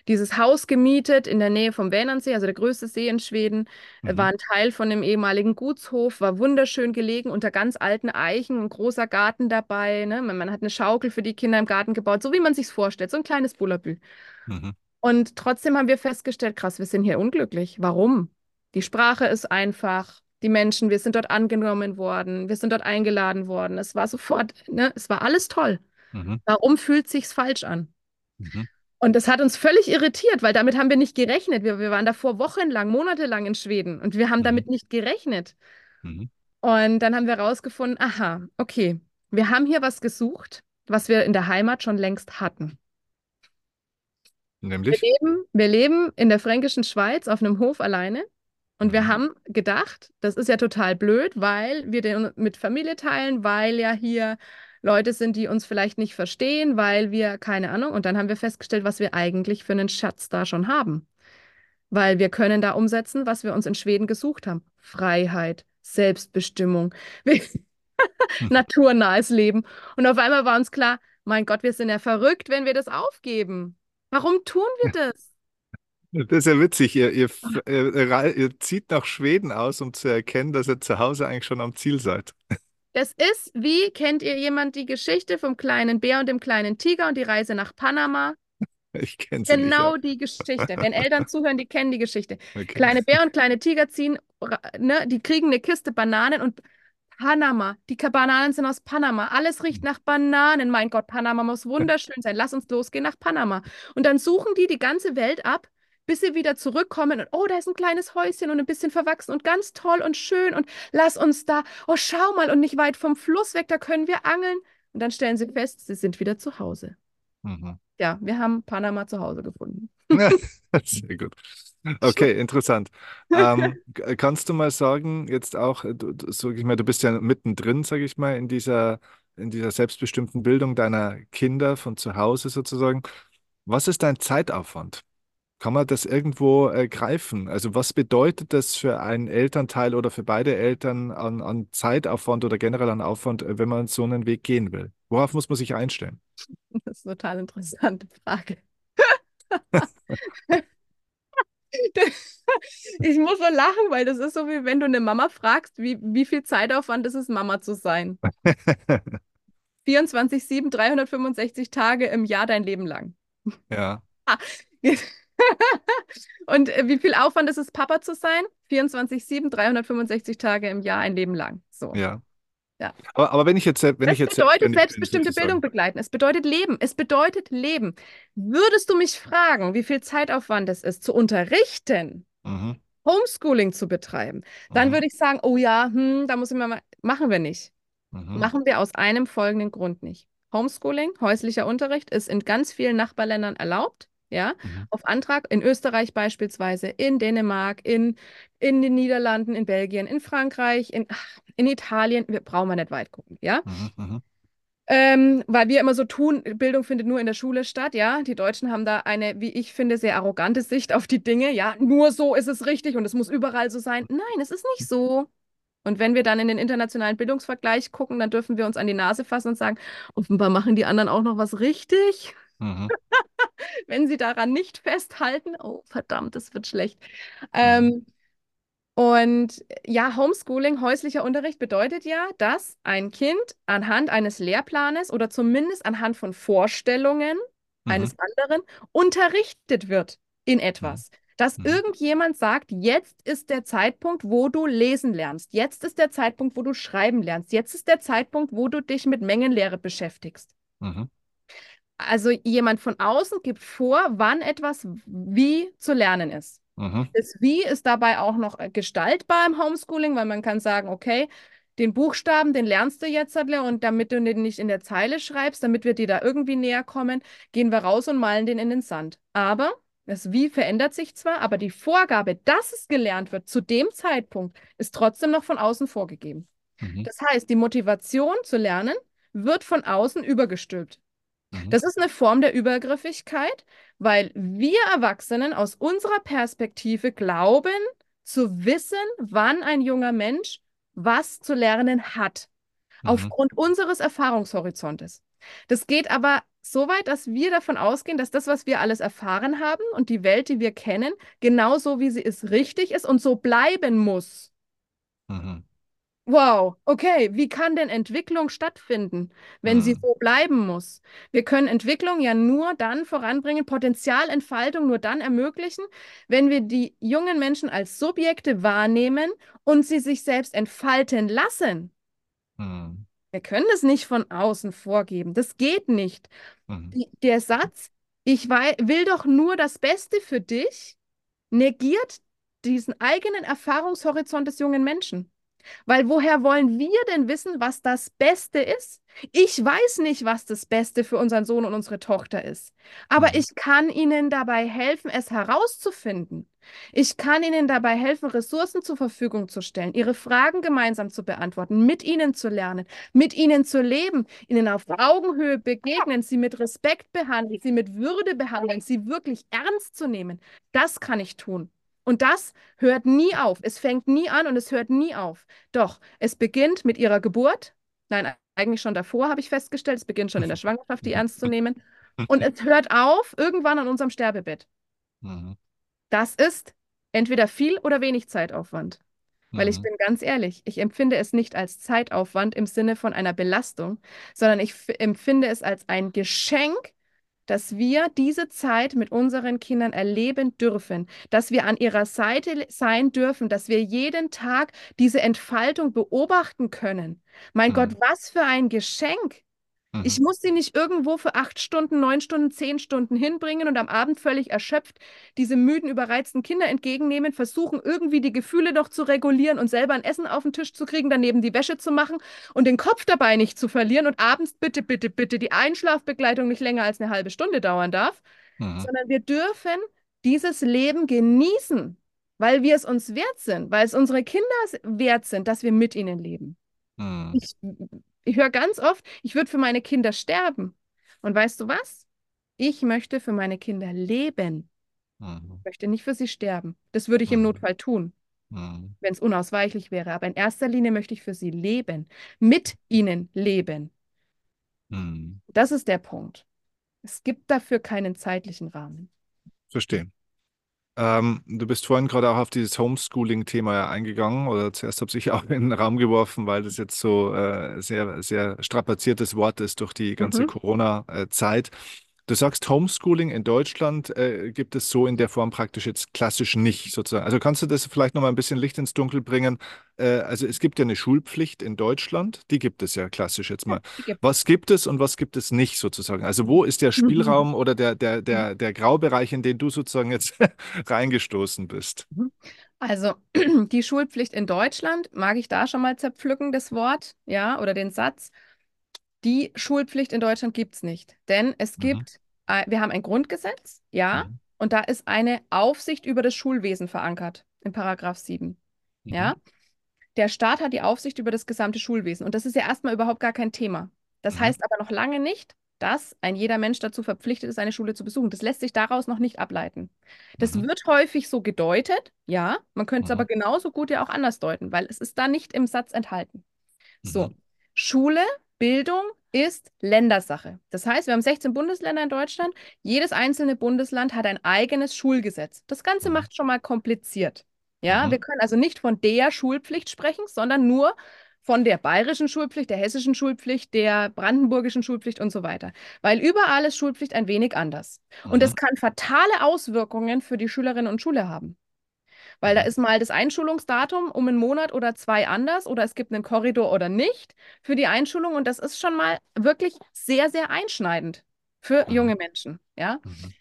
[SPEAKER 1] dieses Haus gemietet in der Nähe vom Vänernsee, also der größte See in Schweden, äh,
[SPEAKER 2] Mhm.
[SPEAKER 1] war ein Teil von dem ehemaligen Gutshof, war wunderschön gelegen unter ganz alten Eichen, ein großer Garten dabei. Ne? Man, man hat eine Schaukel für die Kinder im Garten gebaut, so wie man sich's vorstellt, so ein kleines Bullabü.
[SPEAKER 2] Mhm.
[SPEAKER 1] Und trotzdem haben wir festgestellt, krass, wir sind hier unglücklich. Warum? Die Sprache ist einfach, die Menschen, wir sind dort angenommen worden, wir sind dort eingeladen worden. Es war sofort, ne, es war alles toll.
[SPEAKER 2] Mhm.
[SPEAKER 1] Warum fühlt sich's falsch an?
[SPEAKER 2] Mhm.
[SPEAKER 1] Und das hat uns völlig irritiert, weil damit haben wir nicht gerechnet. Wir, wir waren davor wochenlang, monatelang in Schweden und wir haben
[SPEAKER 2] Mhm.
[SPEAKER 1] damit nicht gerechnet.
[SPEAKER 2] Mhm.
[SPEAKER 1] Und dann haben wir herausgefunden, aha, okay, wir haben hier was gesucht, was wir in der Heimat schon längst hatten. Wir
[SPEAKER 2] Nämlich?
[SPEAKER 1] leben, wir leben in der fränkischen Schweiz auf einem Hof alleine und wir
[SPEAKER 2] Mhm.
[SPEAKER 1] haben gedacht, das ist ja total blöd, weil wir den mit Familie teilen, weil ja hier Leute sind, die uns vielleicht nicht verstehen, weil wir, keine Ahnung, und dann haben wir festgestellt, was wir eigentlich für einen Schatz da schon haben. Weil wir können da umsetzen, was wir uns in Schweden gesucht haben. Freiheit, Selbstbestimmung, naturnahes Leben. Und auf einmal war uns klar, mein Gott, wir sind ja verrückt, wenn wir das aufgeben. Warum tun wir das?
[SPEAKER 2] Das ist ja witzig. Ihr, ihr, äh, rei- ihr zieht nach Schweden aus, um zu erkennen, dass ihr zu Hause eigentlich schon am Ziel seid.
[SPEAKER 1] Das ist wie, kennt ihr jemand die Geschichte vom kleinen Bär und dem kleinen Tiger und die Reise nach Panama?
[SPEAKER 2] Ich kenne sie nicht.
[SPEAKER 1] Genau
[SPEAKER 2] ja.
[SPEAKER 1] die Geschichte. Wenn Eltern zuhören, die kennen die Geschichte.
[SPEAKER 2] Okay.
[SPEAKER 1] Kleine Bär und kleine Tiger ziehen, ne, die kriegen eine Kiste Bananen und Panama. Die Bananen sind aus Panama. Alles riecht nach Bananen. Mein Gott, Panama muss wunderschön sein. Lass uns losgehen nach Panama. Und dann suchen die die ganze Welt ab, bis sie wieder zurückkommen und oh, da ist ein kleines Häuschen und ein bisschen verwachsen und ganz toll und schön und lass uns da, oh, schau mal und nicht weit vom Fluss weg, da können wir angeln. Und dann stellen sie fest, sie sind wieder zu Hause.
[SPEAKER 2] Mhm.
[SPEAKER 1] Ja, wir haben Panama zu Hause gefunden.
[SPEAKER 2] Sehr gut. Okay, interessant. Ähm, kannst du mal sagen, jetzt auch, äh, du, du, sag ich mal, du bist ja mittendrin, sage ich mal, in dieser, in dieser selbstbestimmten Bildung deiner Kinder von zu Hause sozusagen. Was ist dein Zeitaufwand? Kann man das irgendwo äh, greifen? Also was bedeutet das für einen Elternteil oder für beide Eltern an, an Zeitaufwand oder generell an Aufwand, äh, wenn man so einen Weg gehen will? Worauf muss man sich einstellen?
[SPEAKER 1] Das ist eine total interessante Frage. Ich muss so lachen, weil das ist so, wie wenn du eine Mama fragst, wie, wie viel Zeitaufwand ist es, Mama zu sein. 24-7, 365 Tage im Jahr dein Leben lang.
[SPEAKER 2] Ja.
[SPEAKER 1] Und äh, wie viel Aufwand ist es, Papa zu sein? 24-7, 365 Tage im Jahr, ein Leben lang. So.
[SPEAKER 2] Ja.
[SPEAKER 1] Ja.
[SPEAKER 2] Aber, aber wenn ich jetzt, wenn
[SPEAKER 1] Das
[SPEAKER 2] ich jetzt,
[SPEAKER 1] bedeutet selbstbestimmte
[SPEAKER 2] sozusagen-
[SPEAKER 1] Bildung begleiten. Es bedeutet Leben. Es bedeutet Leben. Würdest du mich fragen, wie viel Zeitaufwand es ist, zu unterrichten,
[SPEAKER 2] Mhm.
[SPEAKER 1] Homeschooling zu betreiben, dann
[SPEAKER 2] Mhm.
[SPEAKER 1] würde ich sagen, oh ja, hm, da muss ich mal, ma- machen wir nicht.
[SPEAKER 2] Mhm.
[SPEAKER 1] Machen wir aus einem folgenden Grund nicht. Homeschooling, häuslicher Unterricht, ist in ganz vielen Nachbarländern erlaubt. Ja,
[SPEAKER 2] Mhm.
[SPEAKER 1] auf Antrag in Österreich beispielsweise, in Dänemark, in, in den Niederlanden, in Belgien, in Frankreich, in, in Italien. Wir brauchen wir nicht weit gucken. Ja,
[SPEAKER 2] Mhm. Mhm.
[SPEAKER 1] ähm, weil wir immer so tun, Bildung findet nur in der Schule statt, ja. Die Deutschen haben da eine, wie ich finde, sehr arrogante Sicht auf die Dinge. Ja, nur so ist es richtig und es muss überall so sein. Nein, es ist nicht so. Und wenn wir dann in den internationalen Bildungsvergleich gucken, dann dürfen wir uns an die Nase fassen und sagen, offenbar machen die anderen auch noch was richtig.
[SPEAKER 2] Mhm.
[SPEAKER 1] Wenn sie daran nicht festhalten, oh verdammt, das wird schlecht. Ähm, und ja, Homeschooling, häuslicher Unterricht bedeutet ja, dass ein Kind anhand eines Lehrplanes oder zumindest anhand von Vorstellungen eines anderen unterrichtet wird in etwas. Dass
[SPEAKER 2] Mhm.
[SPEAKER 1] irgendjemand sagt, jetzt ist der Zeitpunkt, wo du lesen lernst. Jetzt ist der Zeitpunkt, wo du schreiben lernst. Jetzt ist der Zeitpunkt, wo du dich mit Mengenlehre beschäftigst.
[SPEAKER 2] Mhm.
[SPEAKER 1] Also jemand von außen gibt vor, wann etwas wie zu lernen ist.
[SPEAKER 2] Mhm.
[SPEAKER 1] Das Wie ist dabei auch noch äh, gestaltbar im Homeschooling, weil man kann sagen, okay, den Buchstaben, den lernst du jetzt, Adler, und damit du den nicht in der Zeile schreibst, damit wir dir da irgendwie näher kommen, gehen wir raus und malen den in den Sand. Aber das Wie verändert sich zwar, aber die Vorgabe, dass es gelernt wird zu dem Zeitpunkt, ist trotzdem noch von außen vorgegeben.
[SPEAKER 2] Mhm.
[SPEAKER 1] Das heißt, die Motivation zu lernen wird von außen übergestülpt.
[SPEAKER 2] Mhm.
[SPEAKER 1] Das ist eine Form der Übergriffigkeit, weil wir Erwachsenen aus unserer Perspektive glauben zu wissen, wann ein junger Mensch was zu lernen hat,
[SPEAKER 2] Mhm.
[SPEAKER 1] aufgrund unseres Erfahrungshorizontes. Das geht aber so weit, dass wir davon ausgehen, dass das, was wir alles erfahren haben und die Welt, die wir kennen, genauso wie sie ist, richtig ist und so bleiben muss.
[SPEAKER 2] Mhm.
[SPEAKER 1] Wow, okay, wie kann denn Entwicklung stattfinden, wenn sie
[SPEAKER 2] Mhm.
[SPEAKER 1] so bleiben muss? Wir können Entwicklung ja nur dann voranbringen, Potenzialentfaltung nur dann ermöglichen, wenn wir die jungen Menschen als Subjekte wahrnehmen und sie sich selbst entfalten lassen.
[SPEAKER 2] Mhm.
[SPEAKER 1] Wir können es nicht von außen vorgeben. Das geht nicht.
[SPEAKER 2] Mhm.
[SPEAKER 1] Der Satz, ich will doch nur das Beste für dich, negiert diesen eigenen Erfahrungshorizont des jungen Menschen. Weil woher wollen wir denn wissen, was das Beste ist? Ich weiß nicht, was das Beste für unseren Sohn und unsere Tochter ist. Aber
[SPEAKER 2] Mhm.
[SPEAKER 1] ich kann ihnen dabei helfen, es herauszufinden. Ich kann ihnen dabei helfen, Ressourcen zur Verfügung zu stellen, ihre Fragen gemeinsam zu beantworten, mit ihnen zu lernen, mit ihnen zu leben, ihnen auf Augenhöhe begegnen, sie mit Respekt behandeln, sie mit Würde behandeln, sie wirklich ernst zu nehmen. Das kann ich tun. Und das hört nie auf. Es fängt nie an und es hört nie auf. Doch, es beginnt mit ihrer Geburt. Nein, eigentlich schon davor habe ich festgestellt. Es beginnt schon in der Schwangerschaft, die ernst zu nehmen. Und es hört auf irgendwann an unserem Sterbebett.
[SPEAKER 2] Mhm.
[SPEAKER 1] Das ist entweder viel oder wenig Zeitaufwand. Weil ich
[SPEAKER 2] Mhm.
[SPEAKER 1] bin ganz ehrlich, ich empfinde es nicht als Zeitaufwand im Sinne von einer Belastung, sondern ich empfinde es als ein Geschenk, dass wir diese Zeit mit unseren Kindern erleben dürfen, dass wir an ihrer Seite sein dürfen, dass wir jeden Tag diese Entfaltung beobachten können. Mein
[SPEAKER 2] Mhm.
[SPEAKER 1] Gott, was für ein Geschenk! Ich
[SPEAKER 2] Mhm.
[SPEAKER 1] muss sie nicht irgendwo für acht Stunden, neun Stunden, zehn Stunden hinbringen und am Abend völlig erschöpft diese müden, überreizten Kinder entgegennehmen, versuchen irgendwie die Gefühle noch zu regulieren und selber ein Essen auf den Tisch zu kriegen, daneben die Wäsche zu machen und den Kopf dabei nicht zu verlieren und abends bitte, bitte, bitte die Einschlafbegleitung nicht länger als eine halbe Stunde dauern darf,
[SPEAKER 2] Mhm.
[SPEAKER 1] sondern wir dürfen dieses Leben genießen, weil wir es uns wert sind, weil es unsere Kinder wert sind, dass wir mit ihnen leben.
[SPEAKER 2] Mhm.
[SPEAKER 1] Ich, ich höre ganz oft, ich würde für meine Kinder sterben. Und weißt du was? Ich möchte für meine Kinder leben.
[SPEAKER 2] Mhm.
[SPEAKER 1] Ich möchte nicht für sie sterben. Das würde ich im
[SPEAKER 2] Mhm.
[SPEAKER 1] Notfall tun,
[SPEAKER 2] Mhm.
[SPEAKER 1] wenn es unausweichlich wäre. Aber in erster Linie möchte ich für sie leben, mit ihnen leben.
[SPEAKER 2] Mhm.
[SPEAKER 1] Das ist der Punkt. Es gibt dafür keinen zeitlichen Rahmen.
[SPEAKER 2] Verstehe. Ähm, du bist vorhin gerade auch auf dieses Homeschooling-Thema ja eingegangen oder zuerst habe ich auch in den Raum geworfen, weil das jetzt so äh, sehr, sehr strapaziertes Wort ist durch die ganze
[SPEAKER 1] Mhm.
[SPEAKER 2] Corona-Zeit. Du sagst, Homeschooling in Deutschland äh, gibt es so in der Form praktisch jetzt klassisch nicht sozusagen. Also kannst du das vielleicht noch mal ein bisschen Licht ins Dunkel bringen? Äh, also es gibt ja eine Schulpflicht in Deutschland, die gibt es ja klassisch jetzt
[SPEAKER 1] Ja,
[SPEAKER 2] mal.
[SPEAKER 1] die gibt.
[SPEAKER 2] Was gibt es und was gibt es nicht sozusagen? Also wo ist der Spielraum oder der, der, der, der Graubereich, in den du sozusagen jetzt reingestoßen bist?
[SPEAKER 1] Mhm. Also die Schulpflicht in Deutschland, mag ich da schon mal zerpflücken, das Wort, ja, oder den Satz. Die Schulpflicht in Deutschland gibt es nicht, denn es
[SPEAKER 2] Mhm.
[SPEAKER 1] gibt, äh, wir haben ein Grundgesetz, ja,
[SPEAKER 2] Mhm.
[SPEAKER 1] und da ist eine Aufsicht über das Schulwesen verankert, in Paragraph 7,
[SPEAKER 2] Mhm.
[SPEAKER 1] ja. Der Staat hat die Aufsicht über das gesamte Schulwesen und das ist ja erstmal überhaupt gar kein Thema. Das
[SPEAKER 2] Mhm.
[SPEAKER 1] heißt aber noch lange nicht, dass ein jeder Mensch dazu verpflichtet ist, eine Schule zu besuchen. Das lässt sich daraus noch nicht ableiten. Das
[SPEAKER 2] Mhm.
[SPEAKER 1] wird häufig so gedeutet, ja, man könnte es aber
[SPEAKER 2] Mhm.
[SPEAKER 1] genauso gut ja auch anders deuten, weil es ist da nicht im Satz enthalten. So,
[SPEAKER 2] Mhm.
[SPEAKER 1] Schule, Bildung ist Ländersache. Das heißt, wir haben 16 Bundesländer in Deutschland. Jedes einzelne Bundesland hat ein eigenes Schulgesetz. Das Ganze
[SPEAKER 2] Mhm.
[SPEAKER 1] macht schon mal kompliziert. Ja, wir
[SPEAKER 2] Mhm.
[SPEAKER 1] können also nicht von der Schulpflicht sprechen, sondern nur von der bayerischen Schulpflicht, der hessischen Schulpflicht, der brandenburgischen Schulpflicht und so weiter. Weil überall ist Schulpflicht ein wenig anders. Und das
[SPEAKER 2] Mhm.
[SPEAKER 1] kann fatale Auswirkungen für die Schülerinnen und Schüler haben. Weil da ist mal das Einschulungsdatum um einen Monat oder zwei anders oder es gibt einen Korridor oder nicht für die Einschulung und das ist schon mal wirklich sehr, sehr einschneidend für
[SPEAKER 2] Mhm.
[SPEAKER 1] junge Menschen. Ja?
[SPEAKER 2] Mhm.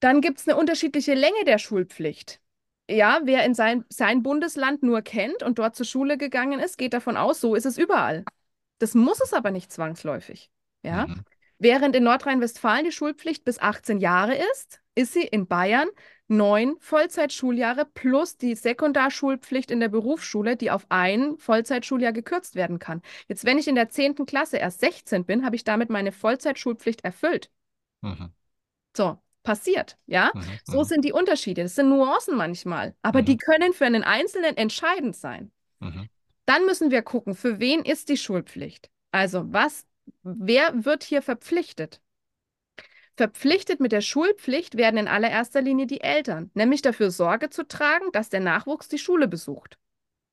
[SPEAKER 1] Dann gibt es eine unterschiedliche Länge der Schulpflicht. Ja, wer in sein, sein Bundesland nur kennt und dort zur Schule gegangen ist, geht davon aus, so ist es überall. Das muss es aber nicht zwangsläufig. Ja?
[SPEAKER 2] Mhm.
[SPEAKER 1] Während in Nordrhein-Westfalen die Schulpflicht bis 18 Jahre ist, ist sie in Bayern neun Vollzeitschuljahre plus die Sekundarschulpflicht in der Berufsschule, die auf ein Vollzeitschuljahr gekürzt werden kann. Jetzt, wenn ich in der 10. Klasse erst 16 bin, habe ich damit meine Vollzeitschulpflicht erfüllt.
[SPEAKER 2] Mhm.
[SPEAKER 1] So, passiert, ja?
[SPEAKER 2] Mhm.
[SPEAKER 1] So
[SPEAKER 2] Mhm.
[SPEAKER 1] sind die Unterschiede. Das sind Nuancen manchmal, aber die
[SPEAKER 2] Mhm.
[SPEAKER 1] können für einen Einzelnen entscheidend sein.
[SPEAKER 2] Mhm.
[SPEAKER 1] Dann müssen wir gucken, für wen ist die Schulpflicht? Also, was, wer wird hier verpflichtet? Verpflichtet mit der Schulpflicht werden in allererster Linie die Eltern, nämlich dafür Sorge zu tragen, dass der Nachwuchs die Schule besucht.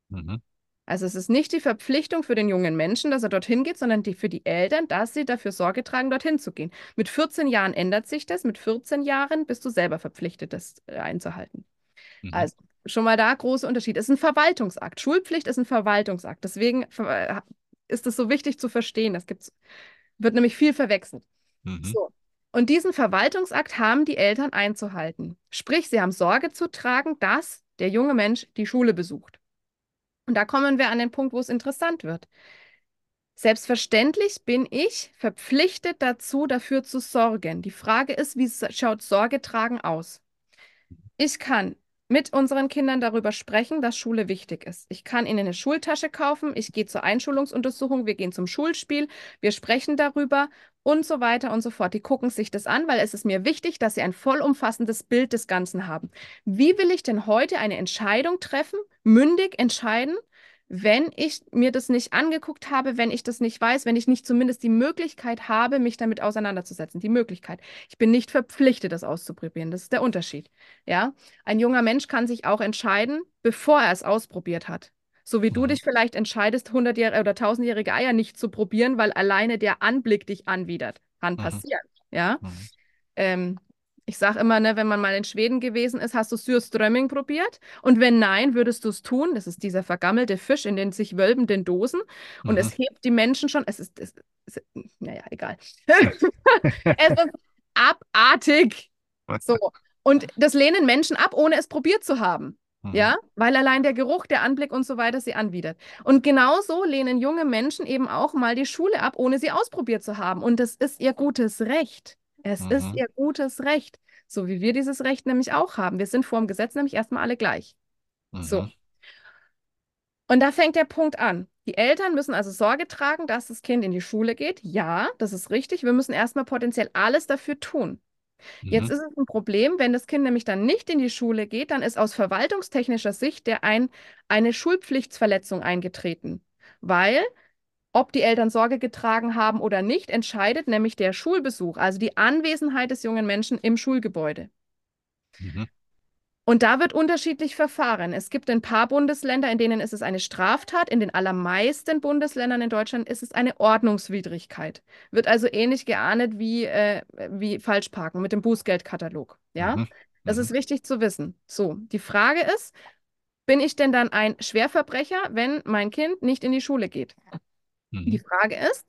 [SPEAKER 2] Mhm.
[SPEAKER 1] Also es ist nicht die Verpflichtung für den jungen Menschen, dass er dorthin geht, sondern die für die Eltern, dass sie dafür Sorge tragen, dorthin zu gehen. Mit 14 Jahren ändert sich das. Mit 14 Jahren bist du selber verpflichtet, das äh, einzuhalten.
[SPEAKER 2] Mhm.
[SPEAKER 1] Also schon mal da große Unterschied. Es ist ein Verwaltungsakt. Schulpflicht ist ein Verwaltungsakt. Deswegen äh, ist es so wichtig zu verstehen. Das gibt's, wird nämlich viel verwechselt.
[SPEAKER 2] Mhm.
[SPEAKER 1] So. Und diesen Verwaltungsakt haben die Eltern einzuhalten. Sprich, sie haben Sorge zu tragen, dass der junge Mensch die Schule besucht. Und da kommen wir an den Punkt, wo es interessant wird. Selbstverständlich bin ich verpflichtet dazu, dafür zu sorgen. Die Frage ist, wie schaut Sorge tragen aus? Ich kann mit unseren Kindern darüber sprechen, dass Schule wichtig ist. Ich kann ihnen eine Schultasche kaufen, ich gehe zur Einschulungsuntersuchung, wir gehen zum Schulspiel, wir sprechen darüber und so weiter und so fort. Die gucken sich das an, weil es ist mir wichtig, dass sie ein vollumfassendes Bild des Ganzen haben. Wie will ich denn heute eine Entscheidung treffen, mündig entscheiden, wenn ich mir das nicht angeguckt habe, wenn ich das nicht weiß, wenn ich nicht zumindest die Möglichkeit habe, mich damit auseinanderzusetzen. Die Möglichkeit. Ich bin nicht verpflichtet, das auszuprobieren. Das ist der Unterschied. Ja, ein junger Mensch kann sich auch entscheiden, bevor er es ausprobiert hat. So wie du
[SPEAKER 2] Mhm.
[SPEAKER 1] dich vielleicht entscheidest, 100-jährige oder 1000-jährige Eier nicht zu probieren, weil alleine der Anblick dich anwidert. Kann
[SPEAKER 2] Mhm.
[SPEAKER 1] passieren. Ja.
[SPEAKER 2] Mhm.
[SPEAKER 1] Ähm, ich sage immer, ne, wenn man mal in Schweden gewesen ist, hast du Surströmming probiert? Und wenn nein, würdest du es tun? Das ist dieser vergammelte Fisch in den sich wölbenden Dosen. Und
[SPEAKER 2] Mhm.
[SPEAKER 1] es hebt die Menschen schon. Es ist, es, es, naja, egal. Es ist abartig. So. Und das lehnen Menschen ab, ohne es probiert zu haben.
[SPEAKER 2] Mhm.
[SPEAKER 1] Ja, weil allein der Geruch, der Anblick und so weiter sie anwidert. Und genauso lehnen junge Menschen eben auch mal die Schule ab, ohne sie ausprobiert zu haben. Und das ist ihr gutes Recht. Es ist
[SPEAKER 2] Mhm.
[SPEAKER 1] ihr gutes Recht. So wie wir dieses Recht nämlich auch haben. Wir sind vor dem Gesetz nämlich erstmal alle gleich. So.
[SPEAKER 2] Mhm.
[SPEAKER 1] Und da fängt der Punkt an. Die Eltern müssen also Sorge tragen, dass das Kind in die Schule geht. Ja, das ist richtig. Wir müssen erstmal potenziell alles dafür tun. Jetzt
[SPEAKER 2] Mhm.
[SPEAKER 1] ist es ein Problem, wenn das Kind nämlich dann nicht in die Schule geht, dann ist aus verwaltungstechnischer Sicht der ein, eine Schulpflichtsverletzung eingetreten. Weil, ob die Eltern Sorge getragen haben oder nicht, entscheidet nämlich der Schulbesuch, also die Anwesenheit des jungen Menschen im Schulgebäude.
[SPEAKER 2] Mhm.
[SPEAKER 1] Und da wird unterschiedlich verfahren. Es gibt ein paar Bundesländer, in denen ist es eine Straftat. In den allermeisten Bundesländern in Deutschland ist es eine Ordnungswidrigkeit. Wird also ähnlich geahndet wie, äh, wie Falschparken mit dem Bußgeldkatalog. Ja,
[SPEAKER 2] Mhm.
[SPEAKER 1] das
[SPEAKER 2] Mhm.
[SPEAKER 1] ist wichtig zu wissen. So, die Frage ist, bin ich denn dann ein Schwerverbrecher, wenn mein Kind nicht in die Schule geht? Die
[SPEAKER 2] Mhm.
[SPEAKER 1] Frage ist,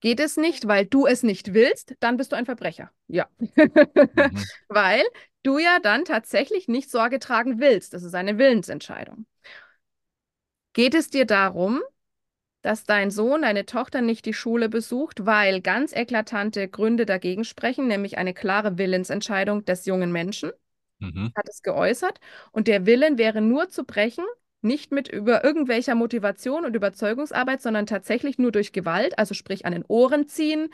[SPEAKER 1] geht es nicht, weil du es nicht willst, dann bist du ein Verbrecher. Ja.
[SPEAKER 2] Mhm.
[SPEAKER 1] Weil du ja dann tatsächlich nicht Sorge tragen willst. Das ist eine Willensentscheidung. Geht es dir darum, dass dein Sohn, deine Tochter nicht die Schule besucht, weil ganz eklatante Gründe dagegen sprechen, nämlich eine klare Willensentscheidung des jungen Menschen,
[SPEAKER 2] Mhm.
[SPEAKER 1] hat es geäußert, und der Willen wäre nur zu brechen, nicht mit über irgendwelcher Motivation und Überzeugungsarbeit, sondern tatsächlich nur durch Gewalt, also sprich an den Ohren ziehen,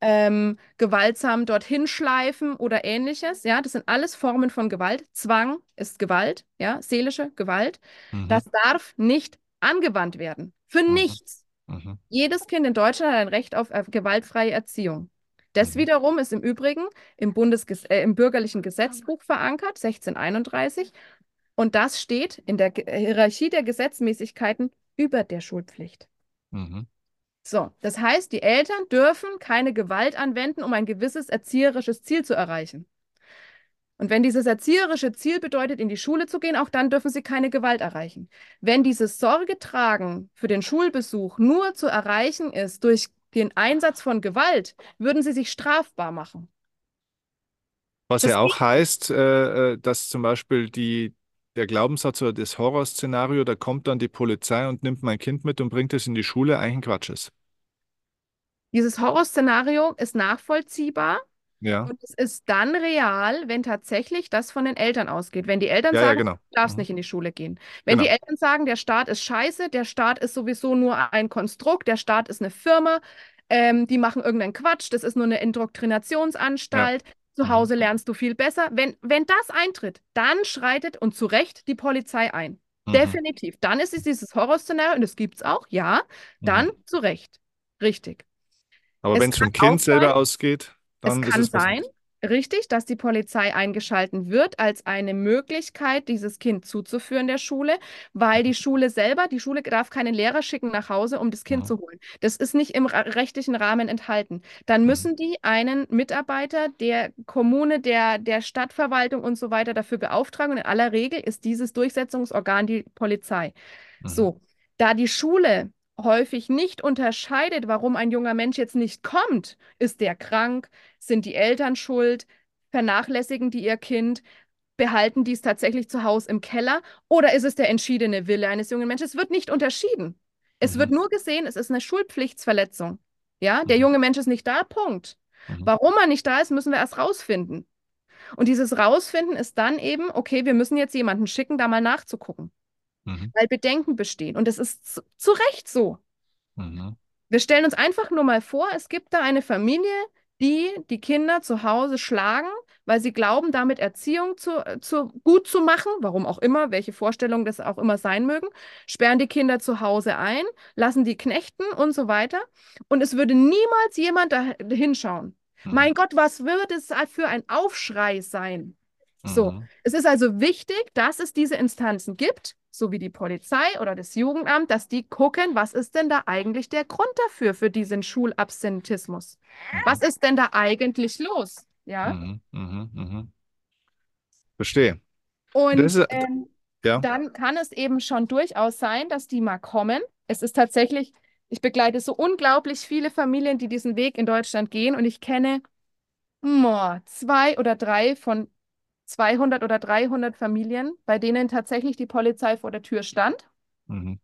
[SPEAKER 1] ähm, gewaltsam dorthin schleifen oder ähnliches. Ja, das sind alles Formen von Gewalt. Zwang ist Gewalt, ja, seelische Gewalt.
[SPEAKER 2] Mhm.
[SPEAKER 1] Das darf nicht angewandt werden. Für
[SPEAKER 2] Mhm.
[SPEAKER 1] nichts.
[SPEAKER 2] Mhm.
[SPEAKER 1] Jedes Kind in Deutschland hat ein Recht auf äh, gewaltfreie Erziehung. Das
[SPEAKER 2] Mhm.
[SPEAKER 1] wiederum ist im Übrigen im, Bundesges äh, im bürgerlichen Gesetzbuch verankert, 1631. Und das steht in der Ge- Hierarchie der Gesetzmäßigkeiten über der Schulpflicht.
[SPEAKER 2] Mhm.
[SPEAKER 1] So, das heißt, die Eltern dürfen keine Gewalt anwenden, um ein gewisses erzieherisches Ziel zu erreichen. Und wenn dieses erzieherische Ziel bedeutet, in die Schule zu gehen, auch dann dürfen sie keine Gewalt erreichen. Wenn dieses Sorgetragen für den Schulbesuch nur zu erreichen ist durch den Einsatz von Gewalt, würden sie sich strafbar machen.
[SPEAKER 2] Was
[SPEAKER 1] Das
[SPEAKER 2] ja auch heißt, äh, äh, dass zum Beispiel die, der Glaubenssatz oder das Horrorszenario, da kommt dann die Polizei und nimmt mein Kind mit und bringt es in die Schule, eigentlich ein Quatsch ist.
[SPEAKER 1] Dieses Horrorszenario ist nachvollziehbar
[SPEAKER 2] Ja,
[SPEAKER 1] und es ist dann real, wenn tatsächlich das von den Eltern ausgeht. Wenn die Eltern
[SPEAKER 2] ja, ja,
[SPEAKER 1] sagen,
[SPEAKER 2] genau.
[SPEAKER 1] du darfst
[SPEAKER 2] Mhm.
[SPEAKER 1] nicht in die Schule gehen. Wenn die
[SPEAKER 2] Genau.
[SPEAKER 1] Eltern sagen, der Staat ist scheiße, der Staat ist sowieso nur ein Konstrukt, der Staat ist eine Firma, ähm, die machen irgendeinen Quatsch, das ist nur eine
[SPEAKER 2] Ja.
[SPEAKER 1] Zu
[SPEAKER 2] Mhm.
[SPEAKER 1] Hause lernst du viel besser. Wenn, wenn das eintritt, dann schreitet und zu Recht die Polizei ein.
[SPEAKER 2] Mhm.
[SPEAKER 1] Definitiv. Dann ist es dieses Horrorszenario, und das gibt es auch, ja, dann
[SPEAKER 2] Mhm.
[SPEAKER 1] zu Recht. Richtig.
[SPEAKER 2] Aber
[SPEAKER 1] Es
[SPEAKER 2] wenn es vom Kind selber ausgeht,
[SPEAKER 1] es
[SPEAKER 2] dann ist
[SPEAKER 1] kann
[SPEAKER 2] es was
[SPEAKER 1] sein,
[SPEAKER 2] anderes.
[SPEAKER 1] Richtig, dass die Polizei eingeschalten wird als eine Möglichkeit, dieses Kind zuzuführen der Schule, weil die Schule selber, die Schule darf keinen Lehrer schicken nach Hause, um das Kind
[SPEAKER 2] Mhm.
[SPEAKER 1] zu holen. Das ist nicht im rechtlichen Rahmen enthalten. Dann
[SPEAKER 2] Mhm.
[SPEAKER 1] müssen die einen Mitarbeiter der Kommune, der, der Stadtverwaltung und so weiter dafür beauftragen. Und in aller Regel ist dieses Durchsetzungsorgan die Polizei.
[SPEAKER 2] Mhm.
[SPEAKER 1] So, da die Schule häufig nicht unterscheidet, warum ein junger Mensch jetzt nicht kommt, ist der krank, sind die Eltern schuld, vernachlässigen die ihr Kind, behalten die es tatsächlich zu Hause im Keller oder ist es der entschiedene Wille eines jungen Menschen? Es wird nicht unterschieden. Es wird
[SPEAKER 2] Mhm.
[SPEAKER 1] nur gesehen, es ist eine Schulpflichtsverletzung. Ja, der
[SPEAKER 2] Mhm.
[SPEAKER 1] junge Mensch ist nicht da, Punkt.
[SPEAKER 2] Mhm.
[SPEAKER 1] Warum er nicht da ist, müssen wir erst rausfinden. Und dieses Rausfinden ist dann eben, okay, wir müssen jetzt jemanden schicken, da mal nachzugucken,
[SPEAKER 2] Mhm.
[SPEAKER 1] weil Bedenken bestehen. Und das ist zu, zu Recht so.
[SPEAKER 2] Mhm.
[SPEAKER 1] Wir stellen uns einfach nur mal vor, es gibt da eine Familie, die die Kinder zu Hause schlagen, weil sie glauben, damit Erziehung zu, zu, gut zu machen, warum auch immer, welche Vorstellungen das auch immer sein mögen, sperren die Kinder zu Hause ein, lassen die knechten und so weiter. Und es würde niemals jemand da hinschauen.
[SPEAKER 2] Mhm.
[SPEAKER 1] Mein Gott, was wird es für ein Aufschrei sein? So,
[SPEAKER 2] Mhm.
[SPEAKER 1] es ist also wichtig, dass es diese Instanzen gibt, so wie die Polizei oder das Jugendamt, dass die gucken, was ist denn da eigentlich der Grund dafür, für diesen Schulabsentismus? Was ist denn da eigentlich los? Ja,
[SPEAKER 2] Mhm. Mhm. Mhm. Verstehe.
[SPEAKER 1] und
[SPEAKER 2] ist,
[SPEAKER 1] ähm,
[SPEAKER 2] ja.
[SPEAKER 1] dann kann es eben schon durchaus sein, dass die mal kommen. Es ist tatsächlich, ich begleite so unglaublich viele Familien, die diesen Weg in Deutschland gehen und ich kenne zwei oder drei von 200 oder 300 Familien, bei denen tatsächlich die Polizei vor der Tür stand.
[SPEAKER 2] Mhm.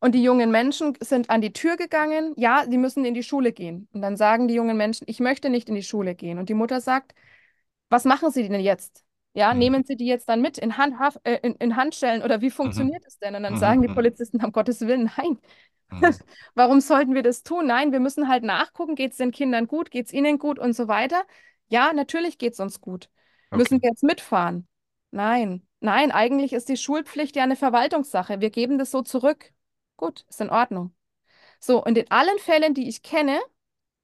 [SPEAKER 1] Und die jungen Menschen sind an die Tür gegangen, ja, sie müssen in die Schule gehen. Und dann sagen die jungen Menschen, ich möchte nicht in die Schule gehen. Und die Mutter sagt, was machen Sie denn jetzt? Ja,
[SPEAKER 2] Mhm.
[SPEAKER 1] nehmen Sie die jetzt dann mit in, Hand, äh, in, in Handschellen oder wie funktioniert es denn? Und dann
[SPEAKER 2] Mhm.
[SPEAKER 1] sagen die
[SPEAKER 2] Mhm.
[SPEAKER 1] Polizisten, um Gottes Willen, nein.
[SPEAKER 2] Mhm.
[SPEAKER 1] Warum sollten wir das tun? Nein, wir müssen halt nachgucken, geht es den Kindern gut, geht es ihnen gut und so weiter. Ja, natürlich geht es uns gut. Müssen
[SPEAKER 2] Okay.
[SPEAKER 1] wir jetzt mitfahren? Nein, nein, eigentlich ist die Schulpflicht ja eine Verwaltungssache. Wir geben das so zurück. Gut, ist in Ordnung. So, und in allen Fällen, die ich kenne,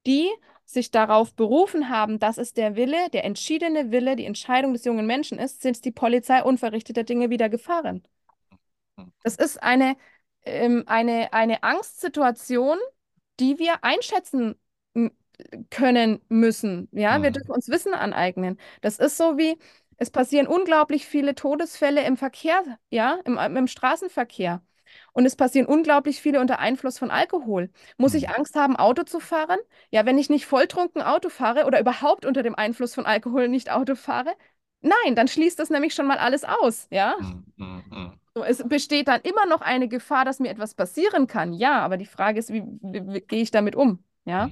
[SPEAKER 1] die sich darauf berufen haben, dass es der Wille, der entschiedene Wille, die Entscheidung des jungen Menschen ist, sind die Polizei unverrichteter Dinge wieder gefahren. Das ist eine, ähm, eine, eine Angstsituation, die wir einschätzen können müssen. Ja, wir
[SPEAKER 2] Mhm.
[SPEAKER 1] dürfen uns Wissen aneignen. Das ist so wie, es passieren unglaublich viele Todesfälle im Verkehr, ja, im, im Straßenverkehr. Und es passieren unglaublich viele unter Einfluss von Alkohol. Muss ich
[SPEAKER 2] Mhm.
[SPEAKER 1] Angst haben, Auto zu fahren? Ja, wenn ich nicht volltrunken Auto fahre oder überhaupt unter dem Einfluss von Alkohol nicht Auto fahre? Nein, dann schließt das nämlich schon mal alles aus, ja?
[SPEAKER 2] Mhm.
[SPEAKER 1] So, es besteht dann immer noch eine Gefahr, dass mir etwas passieren kann. Ja, aber die Frage ist, wie, wie, wie gehe ich damit um? Ja?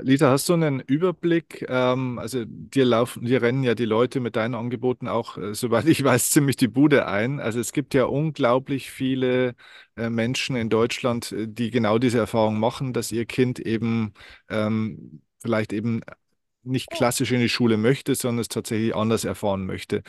[SPEAKER 2] Lisa, hast du einen Überblick? Ähm, also dir laufen, dir rennen ja die Leute mit deinen Angeboten auch, äh, soweit ich weiß, ziemlich die Bude ein. Also es gibt ja unglaublich viele äh, Menschen in Deutschland, äh, die genau diese Erfahrung machen, dass ihr Kind eben ähm, vielleicht eben nicht klassisch in die Schule möchte, sondern es tatsächlich anders erfahren möchte.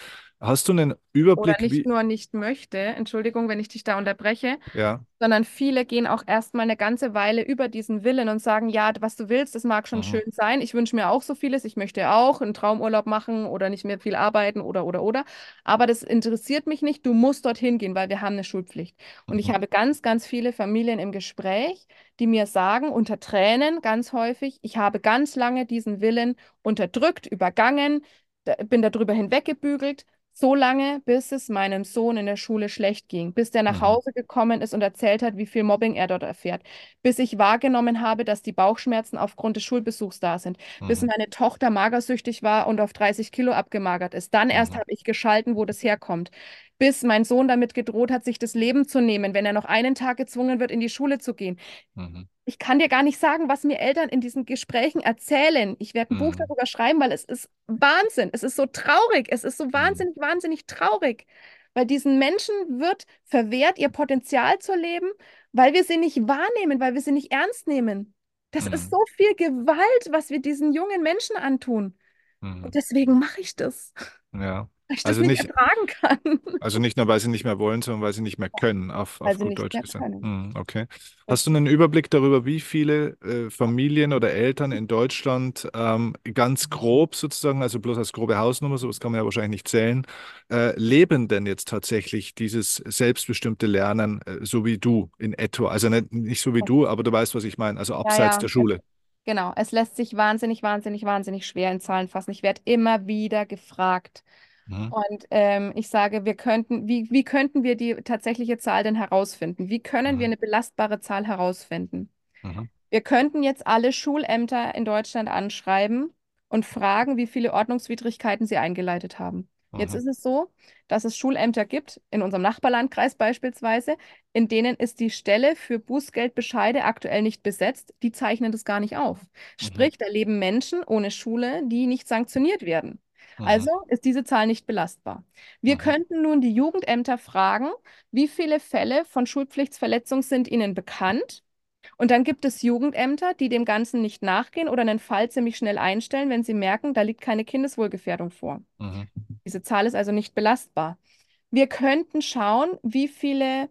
[SPEAKER 2] Hast du einen
[SPEAKER 1] Oder
[SPEAKER 2] Überblick,
[SPEAKER 1] nicht
[SPEAKER 2] wie,
[SPEAKER 1] nur nicht möchte, Entschuldigung, wenn ich dich da unterbreche,
[SPEAKER 2] ja,
[SPEAKER 1] sondern viele gehen auch erstmal eine ganze Weile über diesen Willen und sagen, ja, was du willst, das mag schon
[SPEAKER 2] mhm,
[SPEAKER 1] schön sein. Ich wünsche mir auch so vieles. Ich möchte auch einen Traumurlaub machen oder nicht mehr viel arbeiten oder, oder, oder. Aber das interessiert mich nicht. Du musst dorthin gehen, weil wir haben eine Schulpflicht. Und ich
[SPEAKER 2] mhm,
[SPEAKER 1] habe ganz, ganz viele Familien im Gespräch, die mir sagen, unter Tränen ganz häufig, ich habe ganz lange diesen Willen unterdrückt, übergangen, bin darüber hinweggebügelt. So lange, bis es meinem Sohn in der Schule schlecht ging, bis der nach
[SPEAKER 2] mhm,
[SPEAKER 1] Hause gekommen ist und erzählt hat, wie viel Mobbing er dort erfährt, bis ich wahrgenommen habe, dass die Bauchschmerzen aufgrund des Schulbesuchs da sind, bis
[SPEAKER 2] mhm,
[SPEAKER 1] meine Tochter magersüchtig war und auf 30 Kilo abgemagert ist. Dann erst
[SPEAKER 2] mhm,
[SPEAKER 1] habe ich geschalten, wo das herkommt, bis mein Sohn damit gedroht hat, sich das Leben zu nehmen, wenn er noch einen Tag gezwungen wird, in die Schule zu gehen.
[SPEAKER 2] mhm,
[SPEAKER 1] Ich kann dir gar nicht sagen, was mir Eltern in diesen Gesprächen erzählen. Ich werde ein Buch
[SPEAKER 2] mhm,
[SPEAKER 1] darüber schreiben, weil es ist Wahnsinn. Es ist so traurig. Es ist so
[SPEAKER 2] mhm,
[SPEAKER 1] wahnsinnig, wahnsinnig traurig. Weil diesen Menschen wird verwehrt, ihr Potenzial zu leben, weil wir sie nicht wahrnehmen, weil wir sie nicht ernst nehmen. Das ist
[SPEAKER 2] mhm,
[SPEAKER 1] so viel Gewalt, was wir diesen jungen Menschen antun.
[SPEAKER 2] mhm.
[SPEAKER 1] Und deswegen mache ich das,
[SPEAKER 2] Ja.
[SPEAKER 1] Weil ich das
[SPEAKER 2] Also
[SPEAKER 1] nicht
[SPEAKER 2] nicht,
[SPEAKER 1] ertragen kann,
[SPEAKER 2] Also nicht nur, weil sie nicht mehr wollen, sondern weil sie nicht mehr können, auf, auf gut Deutsch gesagt. Hm, okay. Hast du einen Überblick darüber, wie viele äh, Familien oder Eltern in Deutschland ähm, ganz grob sozusagen, also bloß als grobe Hausnummer, sowas kann man ja wahrscheinlich nicht zählen, äh, leben denn jetzt tatsächlich dieses selbstbestimmte Lernen, äh, so wie du in etwa? Also nicht, nicht so wie du, aber du weißt, was ich meine, also
[SPEAKER 1] Ja,
[SPEAKER 2] abseits
[SPEAKER 1] ja.
[SPEAKER 2] der Schule.
[SPEAKER 1] Genau, es lässt sich wahnsinnig, wahnsinnig, wahnsinnig schwer in Zahlen fassen. Ich werde immer wieder gefragt.
[SPEAKER 2] Mhm.
[SPEAKER 1] Und ähm, ich sage, wir könnten, wie, wie könnten wir die tatsächliche Zahl denn herausfinden? Wie können wir
[SPEAKER 2] Mhm.
[SPEAKER 1] eine belastbare Zahl herausfinden?
[SPEAKER 2] Mhm.
[SPEAKER 1] Wir könnten jetzt alle Schulämter in Deutschland anschreiben und fragen, wie viele Ordnungswidrigkeiten sie eingeleitet haben. Jetzt
[SPEAKER 2] Mhm.
[SPEAKER 1] ist es so, dass es Schulämter gibt, in unserem Nachbarlandkreis beispielsweise, in denen ist die Stelle für Bußgeldbescheide aktuell nicht besetzt. Die zeichnen das gar nicht auf.
[SPEAKER 2] Mhm.
[SPEAKER 1] Sprich, da leben Menschen ohne Schule, die nicht sanktioniert werden.
[SPEAKER 2] Mhm.
[SPEAKER 1] Also ist diese Zahl nicht belastbar. Wir
[SPEAKER 2] Mhm.
[SPEAKER 1] könnten nun die Jugendämter fragen, wie viele Fälle von Schulpflichtsverletzung sind ihnen bekannt? Und dann gibt es Jugendämter, die dem Ganzen nicht nachgehen oder einen Fall ziemlich schnell einstellen, wenn sie merken, da liegt keine Kindeswohlgefährdung vor.
[SPEAKER 2] Mhm.
[SPEAKER 1] Diese Zahl ist also nicht belastbar. Wir könnten schauen, wie viele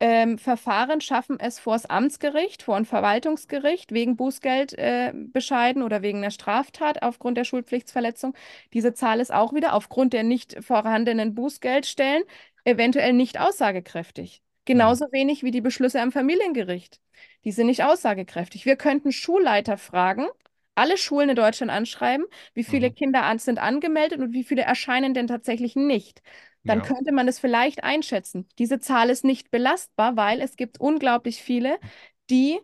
[SPEAKER 1] ähm, Verfahren schaffen es vor das Amtsgericht, vor ein Verwaltungsgericht wegen Bußgeldbescheiden äh, oder wegen einer Straftat aufgrund der Schulpflichtsverletzung. Diese Zahl ist auch wieder aufgrund der nicht vorhandenen Bußgeldstellen eventuell nicht aussagekräftig.
[SPEAKER 2] Mhm.
[SPEAKER 1] Genauso wenig wie die Beschlüsse am Familiengericht. Die sind nicht aussagekräftig. Wir könnten Schulleiter fragen, alle Schulen in Deutschland anschreiben, wie viele
[SPEAKER 2] Mhm.
[SPEAKER 1] Kinder sind angemeldet und wie viele erscheinen denn tatsächlich nicht. Dann
[SPEAKER 2] Ja.
[SPEAKER 1] könnte man es vielleicht einschätzen. Diese Zahl ist nicht belastbar, weil es gibt unglaublich viele, die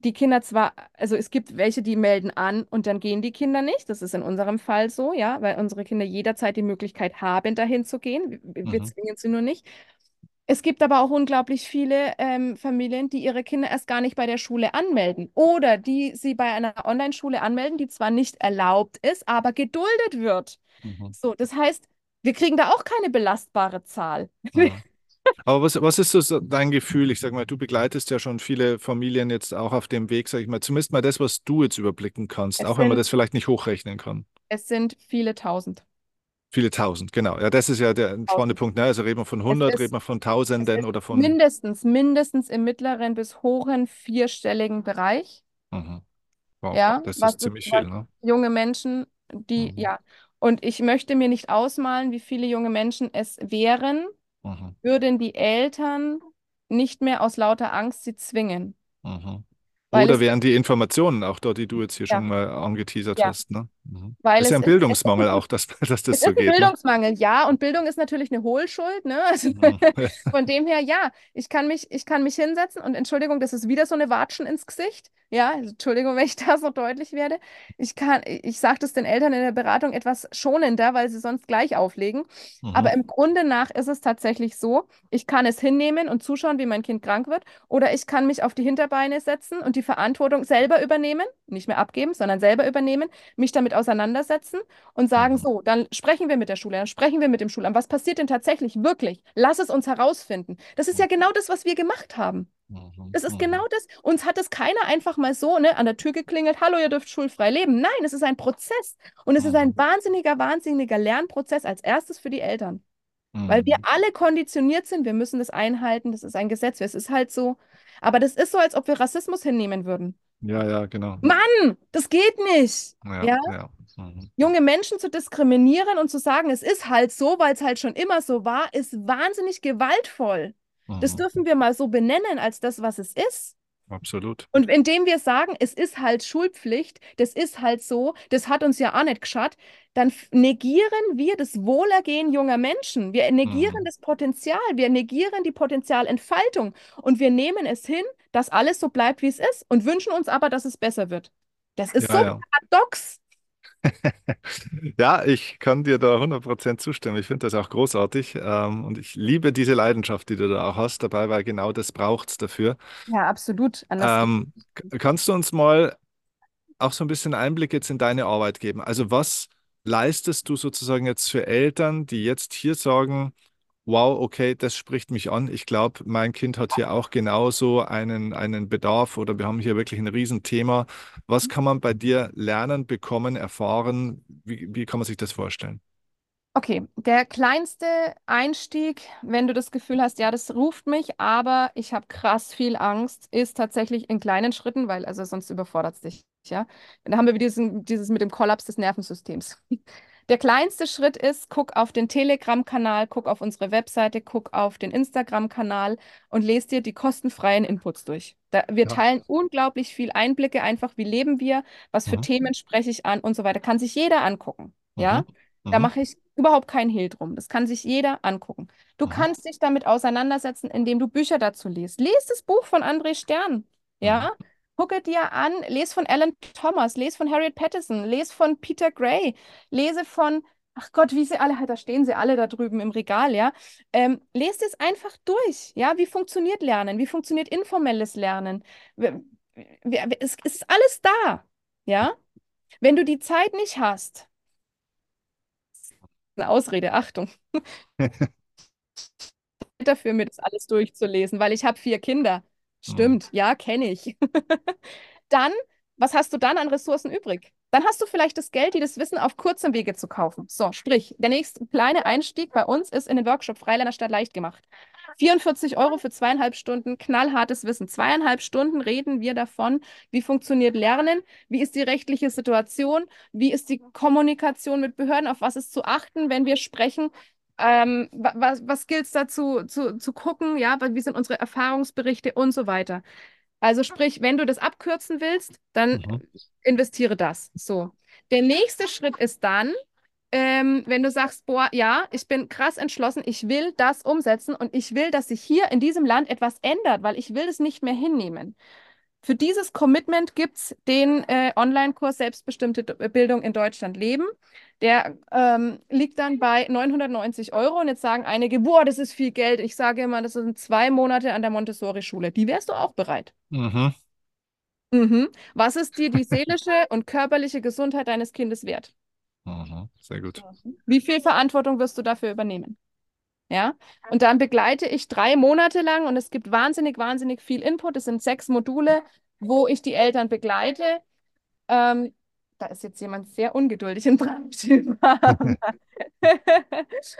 [SPEAKER 1] die Kinder zwar, also es gibt welche, die melden an und dann gehen die Kinder nicht. Das ist in unserem Fall so, ja, weil unsere Kinder jederzeit die Möglichkeit haben, dahin zu gehen. Wir, wir
[SPEAKER 2] Mhm.
[SPEAKER 1] zwingen sie nur nicht. Es gibt aber auch unglaublich viele ähm, Familien, die ihre Kinder erst gar nicht bei der Schule anmelden oder die sie bei einer Online-Schule anmelden, die zwar nicht erlaubt ist, aber geduldet wird.
[SPEAKER 2] Mhm.
[SPEAKER 1] So, das heißt, wir kriegen da auch keine belastbare Zahl.
[SPEAKER 2] Aber was, was ist so dein Gefühl? Ich sage mal, du begleitest ja schon viele Familien jetzt auch auf dem Weg, sage ich mal, zumindest mal das, was du jetzt überblicken kannst,
[SPEAKER 1] Es
[SPEAKER 2] auch wenn man
[SPEAKER 1] sind,
[SPEAKER 2] das vielleicht nicht hochrechnen kann.
[SPEAKER 1] es sind viele tausend.
[SPEAKER 2] Viele tausend, genau. Ja, das ist ja der spannende. Punkt. Ne? Also reden wir von hundert, reden wir von Tausenden oder von.
[SPEAKER 1] mindestens, mindestens im mittleren bis hohen vierstelligen Bereich.
[SPEAKER 2] Mhm. Wow,
[SPEAKER 1] Ja,
[SPEAKER 2] das ist ziemlich viel, ne?
[SPEAKER 1] junge Menschen, die,
[SPEAKER 2] Mhm.
[SPEAKER 1] ja. Und ich möchte mir nicht ausmalen, wie viele junge Menschen es wären,
[SPEAKER 2] Mhm.
[SPEAKER 1] würden die Eltern nicht mehr aus lauter Angst sie zwingen.
[SPEAKER 2] Mhm. Oder wären die Informationen auch da, die du jetzt hier schon
[SPEAKER 1] ja,
[SPEAKER 2] mal angeteasert
[SPEAKER 1] ja,
[SPEAKER 2] hast, ne? Mhm.
[SPEAKER 1] weil
[SPEAKER 2] Ist ja ein Bildungsmangel auch, dass, dass das so
[SPEAKER 1] ist ein
[SPEAKER 2] geht, ne?
[SPEAKER 1] Bildungsmangel, ja, und Bildung ist natürlich eine Hohlschuld, ne? Also
[SPEAKER 2] Mhm.
[SPEAKER 1] von dem her, ja, ich kann mich, ich kann mich hinsetzen und Entschuldigung, das ist wieder so eine Watschen ins Gesicht. Ja, also, Entschuldigung, wenn ich da so deutlich werde. Ich kann, ich sage das den Eltern in der Beratung etwas schonender, weil sie sonst gleich auflegen.
[SPEAKER 2] Mhm.
[SPEAKER 1] Aber im Grunde nach ist es tatsächlich so, ich kann es hinnehmen und zuschauen, wie mein Kind krank wird, oder ich kann mich auf die Hinterbeine setzen und die Verantwortung selber übernehmen, nicht mehr abgeben, sondern selber übernehmen, mich damit auseinandersetzen und sagen,
[SPEAKER 2] Mhm.
[SPEAKER 1] so, dann sprechen wir mit der Schule, dann sprechen wir mit dem Schulamt. Was passiert denn tatsächlich wirklich? Lass es uns herausfinden. Das ist ja genau das, was wir gemacht haben.
[SPEAKER 2] Mhm.
[SPEAKER 1] Das ist genau
[SPEAKER 2] Mhm.
[SPEAKER 1] das. Uns hat es keiner einfach mal so ne, an der Tür geklingelt, hallo, ihr dürft schulfrei leben. Nein, es ist ein Prozess. Und es ist ein
[SPEAKER 2] Mhm.
[SPEAKER 1] wahnsinniger, wahnsinniger Lernprozess als erstes für die Eltern. Weil wir
[SPEAKER 2] Mhm.
[SPEAKER 1] alle konditioniert sind, wir müssen das einhalten, das ist ein Gesetz, es ist halt so. Aber das ist so, als ob wir Rassismus hinnehmen würden.
[SPEAKER 2] Ja, ja, genau.
[SPEAKER 1] Mann, das geht nicht.
[SPEAKER 2] Ja,
[SPEAKER 1] Ja?
[SPEAKER 2] ja. Mhm.
[SPEAKER 1] junge Menschen zu diskriminieren und zu sagen, es ist halt so, weil es halt schon immer so war, ist wahnsinnig gewaltvoll. Das
[SPEAKER 2] Mhm.
[SPEAKER 1] dürfen wir mal so benennen als das, was es ist.
[SPEAKER 2] Absolut.
[SPEAKER 1] Und indem wir sagen, es ist halt Schulpflicht, das ist halt so, das hat uns ja auch nicht geschaut, dann negieren wir das Wohlergehen junger Menschen. Wir negieren
[SPEAKER 2] Mhm.
[SPEAKER 1] das Potenzial, wir negieren die Potenzialentfaltung und wir nehmen es hin, dass alles so bleibt, wie es ist und wünschen uns aber, dass es besser wird. Das ist
[SPEAKER 2] Ja,
[SPEAKER 1] so
[SPEAKER 2] ja.
[SPEAKER 1] paradox.
[SPEAKER 2] Ja, ich kann dir da 100% zustimmen. Ich finde das auch großartig. Ähm, und ich liebe diese Leidenschaft, die du da auch hast dabei, weil genau das braucht es dafür.
[SPEAKER 1] Ja, absolut. Anders
[SPEAKER 2] Ähm, k- kannst du uns mal auch so ein bisschen Einblick jetzt in deine Arbeit geben? Also was leistest du sozusagen jetzt für Eltern, die jetzt hier sagen, wow, okay, das spricht mich an. Ich glaube, mein Kind hat hier auch genauso einen, einen Bedarf oder wir haben hier wirklich ein Riesenthema. Was kann man bei dir lernen, bekommen, erfahren? Wie, wie kann man sich das vorstellen?
[SPEAKER 1] Okay, der kleinste Einstieg, wenn du das Gefühl hast, ja, das ruft mich, aber ich habe krass viel Angst, ist tatsächlich in kleinen Schritten, weil also sonst überfordert es dich, ja. Dann haben wir wieder diesen, dieses mit dem Kollaps des Nervensystems. Der kleinste Schritt ist, guck auf den Telegram-Kanal, guck auf unsere Webseite, guck auf den Instagram-Kanal und lest dir die kostenfreien Inputs durch. Da, wir
[SPEAKER 2] Ja.
[SPEAKER 1] teilen unglaublich viel Einblicke, einfach wie leben wir, was für
[SPEAKER 2] Mhm.
[SPEAKER 1] Themen spreche ich an und so weiter. Kann sich jeder angucken, ja.
[SPEAKER 2] Mhm.
[SPEAKER 1] Da
[SPEAKER 2] Mhm.
[SPEAKER 1] mache ich überhaupt keinen Hehl drum. Das kann sich jeder angucken. Du
[SPEAKER 2] Mhm.
[SPEAKER 1] kannst dich damit auseinandersetzen, indem du Bücher dazu liest. Lies das Buch von André Stern, ja. Gucke dir an, lese von Alan Thomas, lese von Harriet Patterson, lese von Peter Gray, lese von, ach Gott, wie sie alle, da stehen sie alle da drüben im Regal, ja. Ähm, lest es einfach durch, ja. Wie funktioniert Lernen? Wie funktioniert informelles Lernen? Es ist alles da, ja. Wenn du die Zeit nicht hast, eine Ausrede, Achtung, dafür, mir das alles durchzulesen, weil ich habe vier Kinder.
[SPEAKER 2] Mhm.
[SPEAKER 1] Stimmt, ja, kenne ich. Dann, was hast du dann an Ressourcen übrig? Dann hast du vielleicht das Geld, dir das Wissen auf kurzem Wege zu kaufen. So, sprich, der nächste kleine Einstieg bei uns ist in den Workshop Freilerner statt leicht gemacht. 44 Euro für zweieinhalb Stunden, knallhartes Wissen. Zweieinhalb Stunden reden wir davon, wie funktioniert Lernen, wie ist die rechtliche Situation, wie ist die Kommunikation mit Behörden, auf was ist zu achten, wenn wir sprechen. Ähm, wa- was, was gilt es dazu zu, zu gucken, ja, wie sind unsere Erfahrungsberichte und so weiter. Also sprich, wenn du das abkürzen willst, dann
[SPEAKER 2] Mhm.
[SPEAKER 1] investiere das. So. Der nächste Schritt ist dann, ähm, wenn du sagst, boah, ja, ich bin krass entschlossen, ich will das umsetzen und ich will, dass sich hier in diesem Land etwas ändert, weil ich will es nicht mehr hinnehmen. Für dieses Commitment gibt es den äh, Online-Kurs Selbstbestimmte D- Bildung in Deutschland leben. Der ähm, liegt dann bei 990 Euro. Und jetzt sagen einige, boah, das ist viel Geld. Ich sage immer, das sind zwei Monate an der Montessori-Schule. Die wärst du auch bereit.
[SPEAKER 2] Mhm.
[SPEAKER 1] Mhm. Was ist dir die seelische und körperliche Gesundheit deines Kindes wert?
[SPEAKER 2] Mhm. Sehr gut.
[SPEAKER 1] Wie viel Verantwortung wirst du dafür übernehmen? Ja, und dann begleite ich drei Monate lang und es gibt wahnsinnig, wahnsinnig viel Input. Es sind sechs Module, wo ich die Eltern begleite. Ähm, Da ist jetzt jemand sehr ungeduldig in Braunschweig.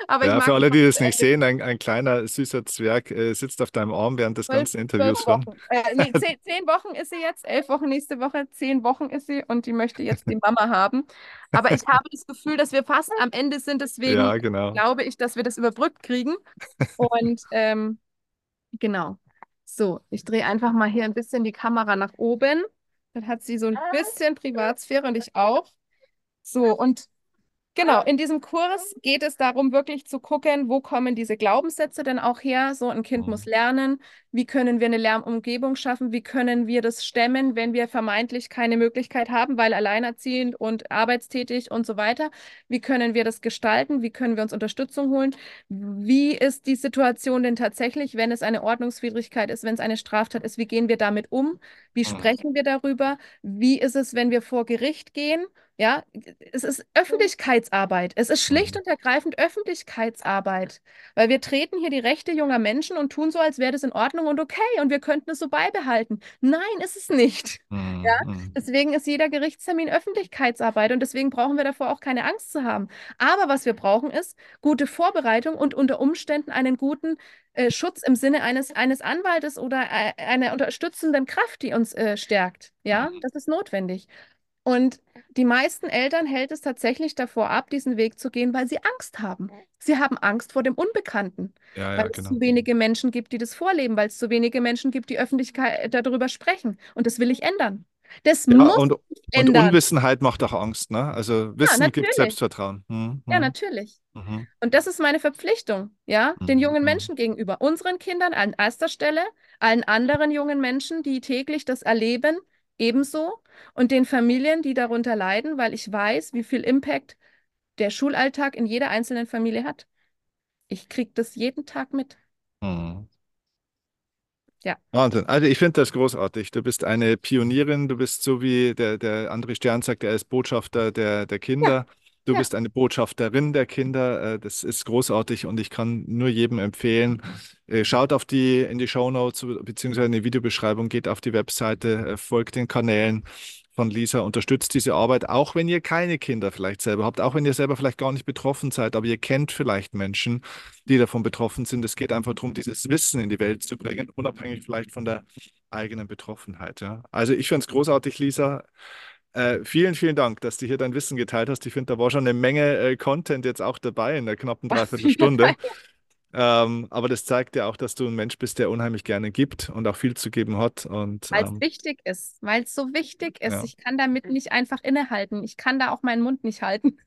[SPEAKER 2] Aber ja, für alle, die das nicht sehen, ein, ein kleiner süßer Zwerg äh, sitzt auf deinem Arm während des ganzen Interviews
[SPEAKER 1] schon. Äh, nee, zehn, zehn, Wochen ist sie jetzt, elf Wochen nächste Woche, zehn Wochen ist sie und die möchte jetzt die Mama haben. Aber ich habe das Gefühl, dass wir fast am Ende sind, deswegen ja, genau. glaube ich, dass wir das überbrückt kriegen. Und ähm, genau. So, ich drehe einfach mal hier ein bisschen die Kamera nach oben. Dann hat sie so ein bisschen Privatsphäre und ich auch. So, und Genau, in diesem Kurs geht es darum, wirklich zu gucken, wo kommen diese Glaubenssätze denn auch her. So ein Kind muss mhm. lernen, wie können wir eine Lärmumgebung schaffen, wie können wir das stemmen, wenn wir vermeintlich keine Möglichkeit haben, weil alleinerziehend und arbeitstätig und so weiter. Wie können wir das gestalten, wie können wir uns Unterstützung holen, wie ist die Situation denn tatsächlich, wenn es eine Ordnungswidrigkeit ist, wenn es eine Straftat ist, wie gehen wir damit um, wie mhm. sprechen wir darüber, wie ist es, wenn wir vor Gericht gehen ja, es ist Öffentlichkeitsarbeit. Es ist schlicht mhm. und ergreifend Öffentlichkeitsarbeit, weil wir treten hier die Rechte junger Menschen und tun so, als wäre das in Ordnung und okay und wir könnten es so beibehalten. Nein, ist es nicht. Mhm. Ja, mhm. deswegen ist jeder Gerichtstermin Öffentlichkeitsarbeit und deswegen brauchen wir davor auch keine Angst zu haben. Aber was wir brauchen ist gute Vorbereitung und unter Umständen einen guten äh, Schutz im Sinne eines, eines Anwaltes oder äh, einer unterstützenden Kraft, die uns äh, stärkt. Ja, mhm. das ist notwendig. Und die meisten Eltern hält es tatsächlich davor ab, diesen Weg zu gehen, weil sie Angst haben. Sie haben Angst vor dem Unbekannten,
[SPEAKER 2] ja,
[SPEAKER 1] weil
[SPEAKER 2] ja,
[SPEAKER 1] es
[SPEAKER 2] genau.
[SPEAKER 1] zu wenige Menschen gibt, die das vorleben, weil es zu wenige Menschen gibt, die Öffentlichkeit darüber sprechen. Und das will ich ändern. Das
[SPEAKER 2] ja,
[SPEAKER 1] muss
[SPEAKER 2] und,
[SPEAKER 1] und
[SPEAKER 2] Unwissenheit macht auch Angst. Ne? Also Wissen ja, gibt Selbstvertrauen.
[SPEAKER 1] Hm, hm. Ja, natürlich. Mhm. Und das ist meine Verpflichtung, ja, den jungen mhm. Menschen gegenüber, unseren Kindern an erster Stelle, allen anderen jungen Menschen, die täglich das erleben, ebenso und den Familien, die darunter leiden, weil ich weiß, wie viel Impact der Schulalltag in jeder einzelnen Familie hat. Ich kriege das jeden Tag mit.
[SPEAKER 2] Mhm. Ja. Wahnsinn. Also ich finde das großartig. Du bist eine Pionierin, du bist so wie der, der André Stern sagt, er ist Botschafter der, der Kinder. Ja. Du ja. bist eine Botschafterin der Kinder. Äh, das ist großartig und ich kann nur jedem empfehlen, äh, schaut auf die in die Show Notes beziehungsweise in die Videobeschreibung, geht auf die Webseite, äh, folgt den Kanälen von Lisa, unterstützt diese Arbeit, auch wenn ihr keine Kinder vielleicht selber habt, auch wenn ihr selber vielleicht gar nicht betroffen seid, aber ihr kennt vielleicht Menschen, die davon betroffen sind. Es geht einfach darum, dieses Wissen in die Welt zu bringen, unabhängig vielleicht von der eigenen Betroffenheit. Ja. Also ich finde es großartig, Lisa. Äh, vielen, vielen Dank, dass du hier dein Wissen geteilt hast. Ich finde, da war schon eine Menge äh, Content jetzt auch dabei in der knappen Dreiviertelstunde. Ähm, aber das zeigt ja auch, dass du ein Mensch bist, der unheimlich gerne gibt und auch viel zu geben hat. Weil es
[SPEAKER 1] ähm, wichtig ist, weil es so wichtig ist. Ja. Ich kann damit nicht einfach innehalten. Ich kann da auch meinen Mund nicht halten.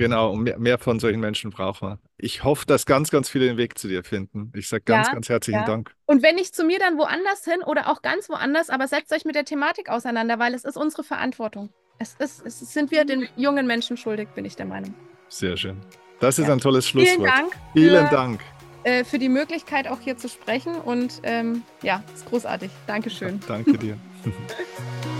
[SPEAKER 2] Genau, mehr, mehr, von solchen Menschen brauchen wir. Ich hoffe, dass ganz, ganz viele den Weg zu dir finden. Ich sage ganz, ja, ganz herzlichen ja. Dank.
[SPEAKER 1] Und wenn nicht zu mir, dann woanders hin oder auch ganz woanders, aber setzt euch mit der Thematik auseinander, weil es ist unsere Verantwortung. Es, ist, es sind wir den jungen Menschen schuldig, bin ich der Meinung.
[SPEAKER 2] Sehr schön. Das ist ja. ein tolles Schlusswort.
[SPEAKER 1] Vielen Dank.
[SPEAKER 2] Vielen für, Dank.
[SPEAKER 1] Äh, für die Möglichkeit, auch hier zu sprechen. Und ähm, ja, ist großartig. Dankeschön.
[SPEAKER 2] Danke dir.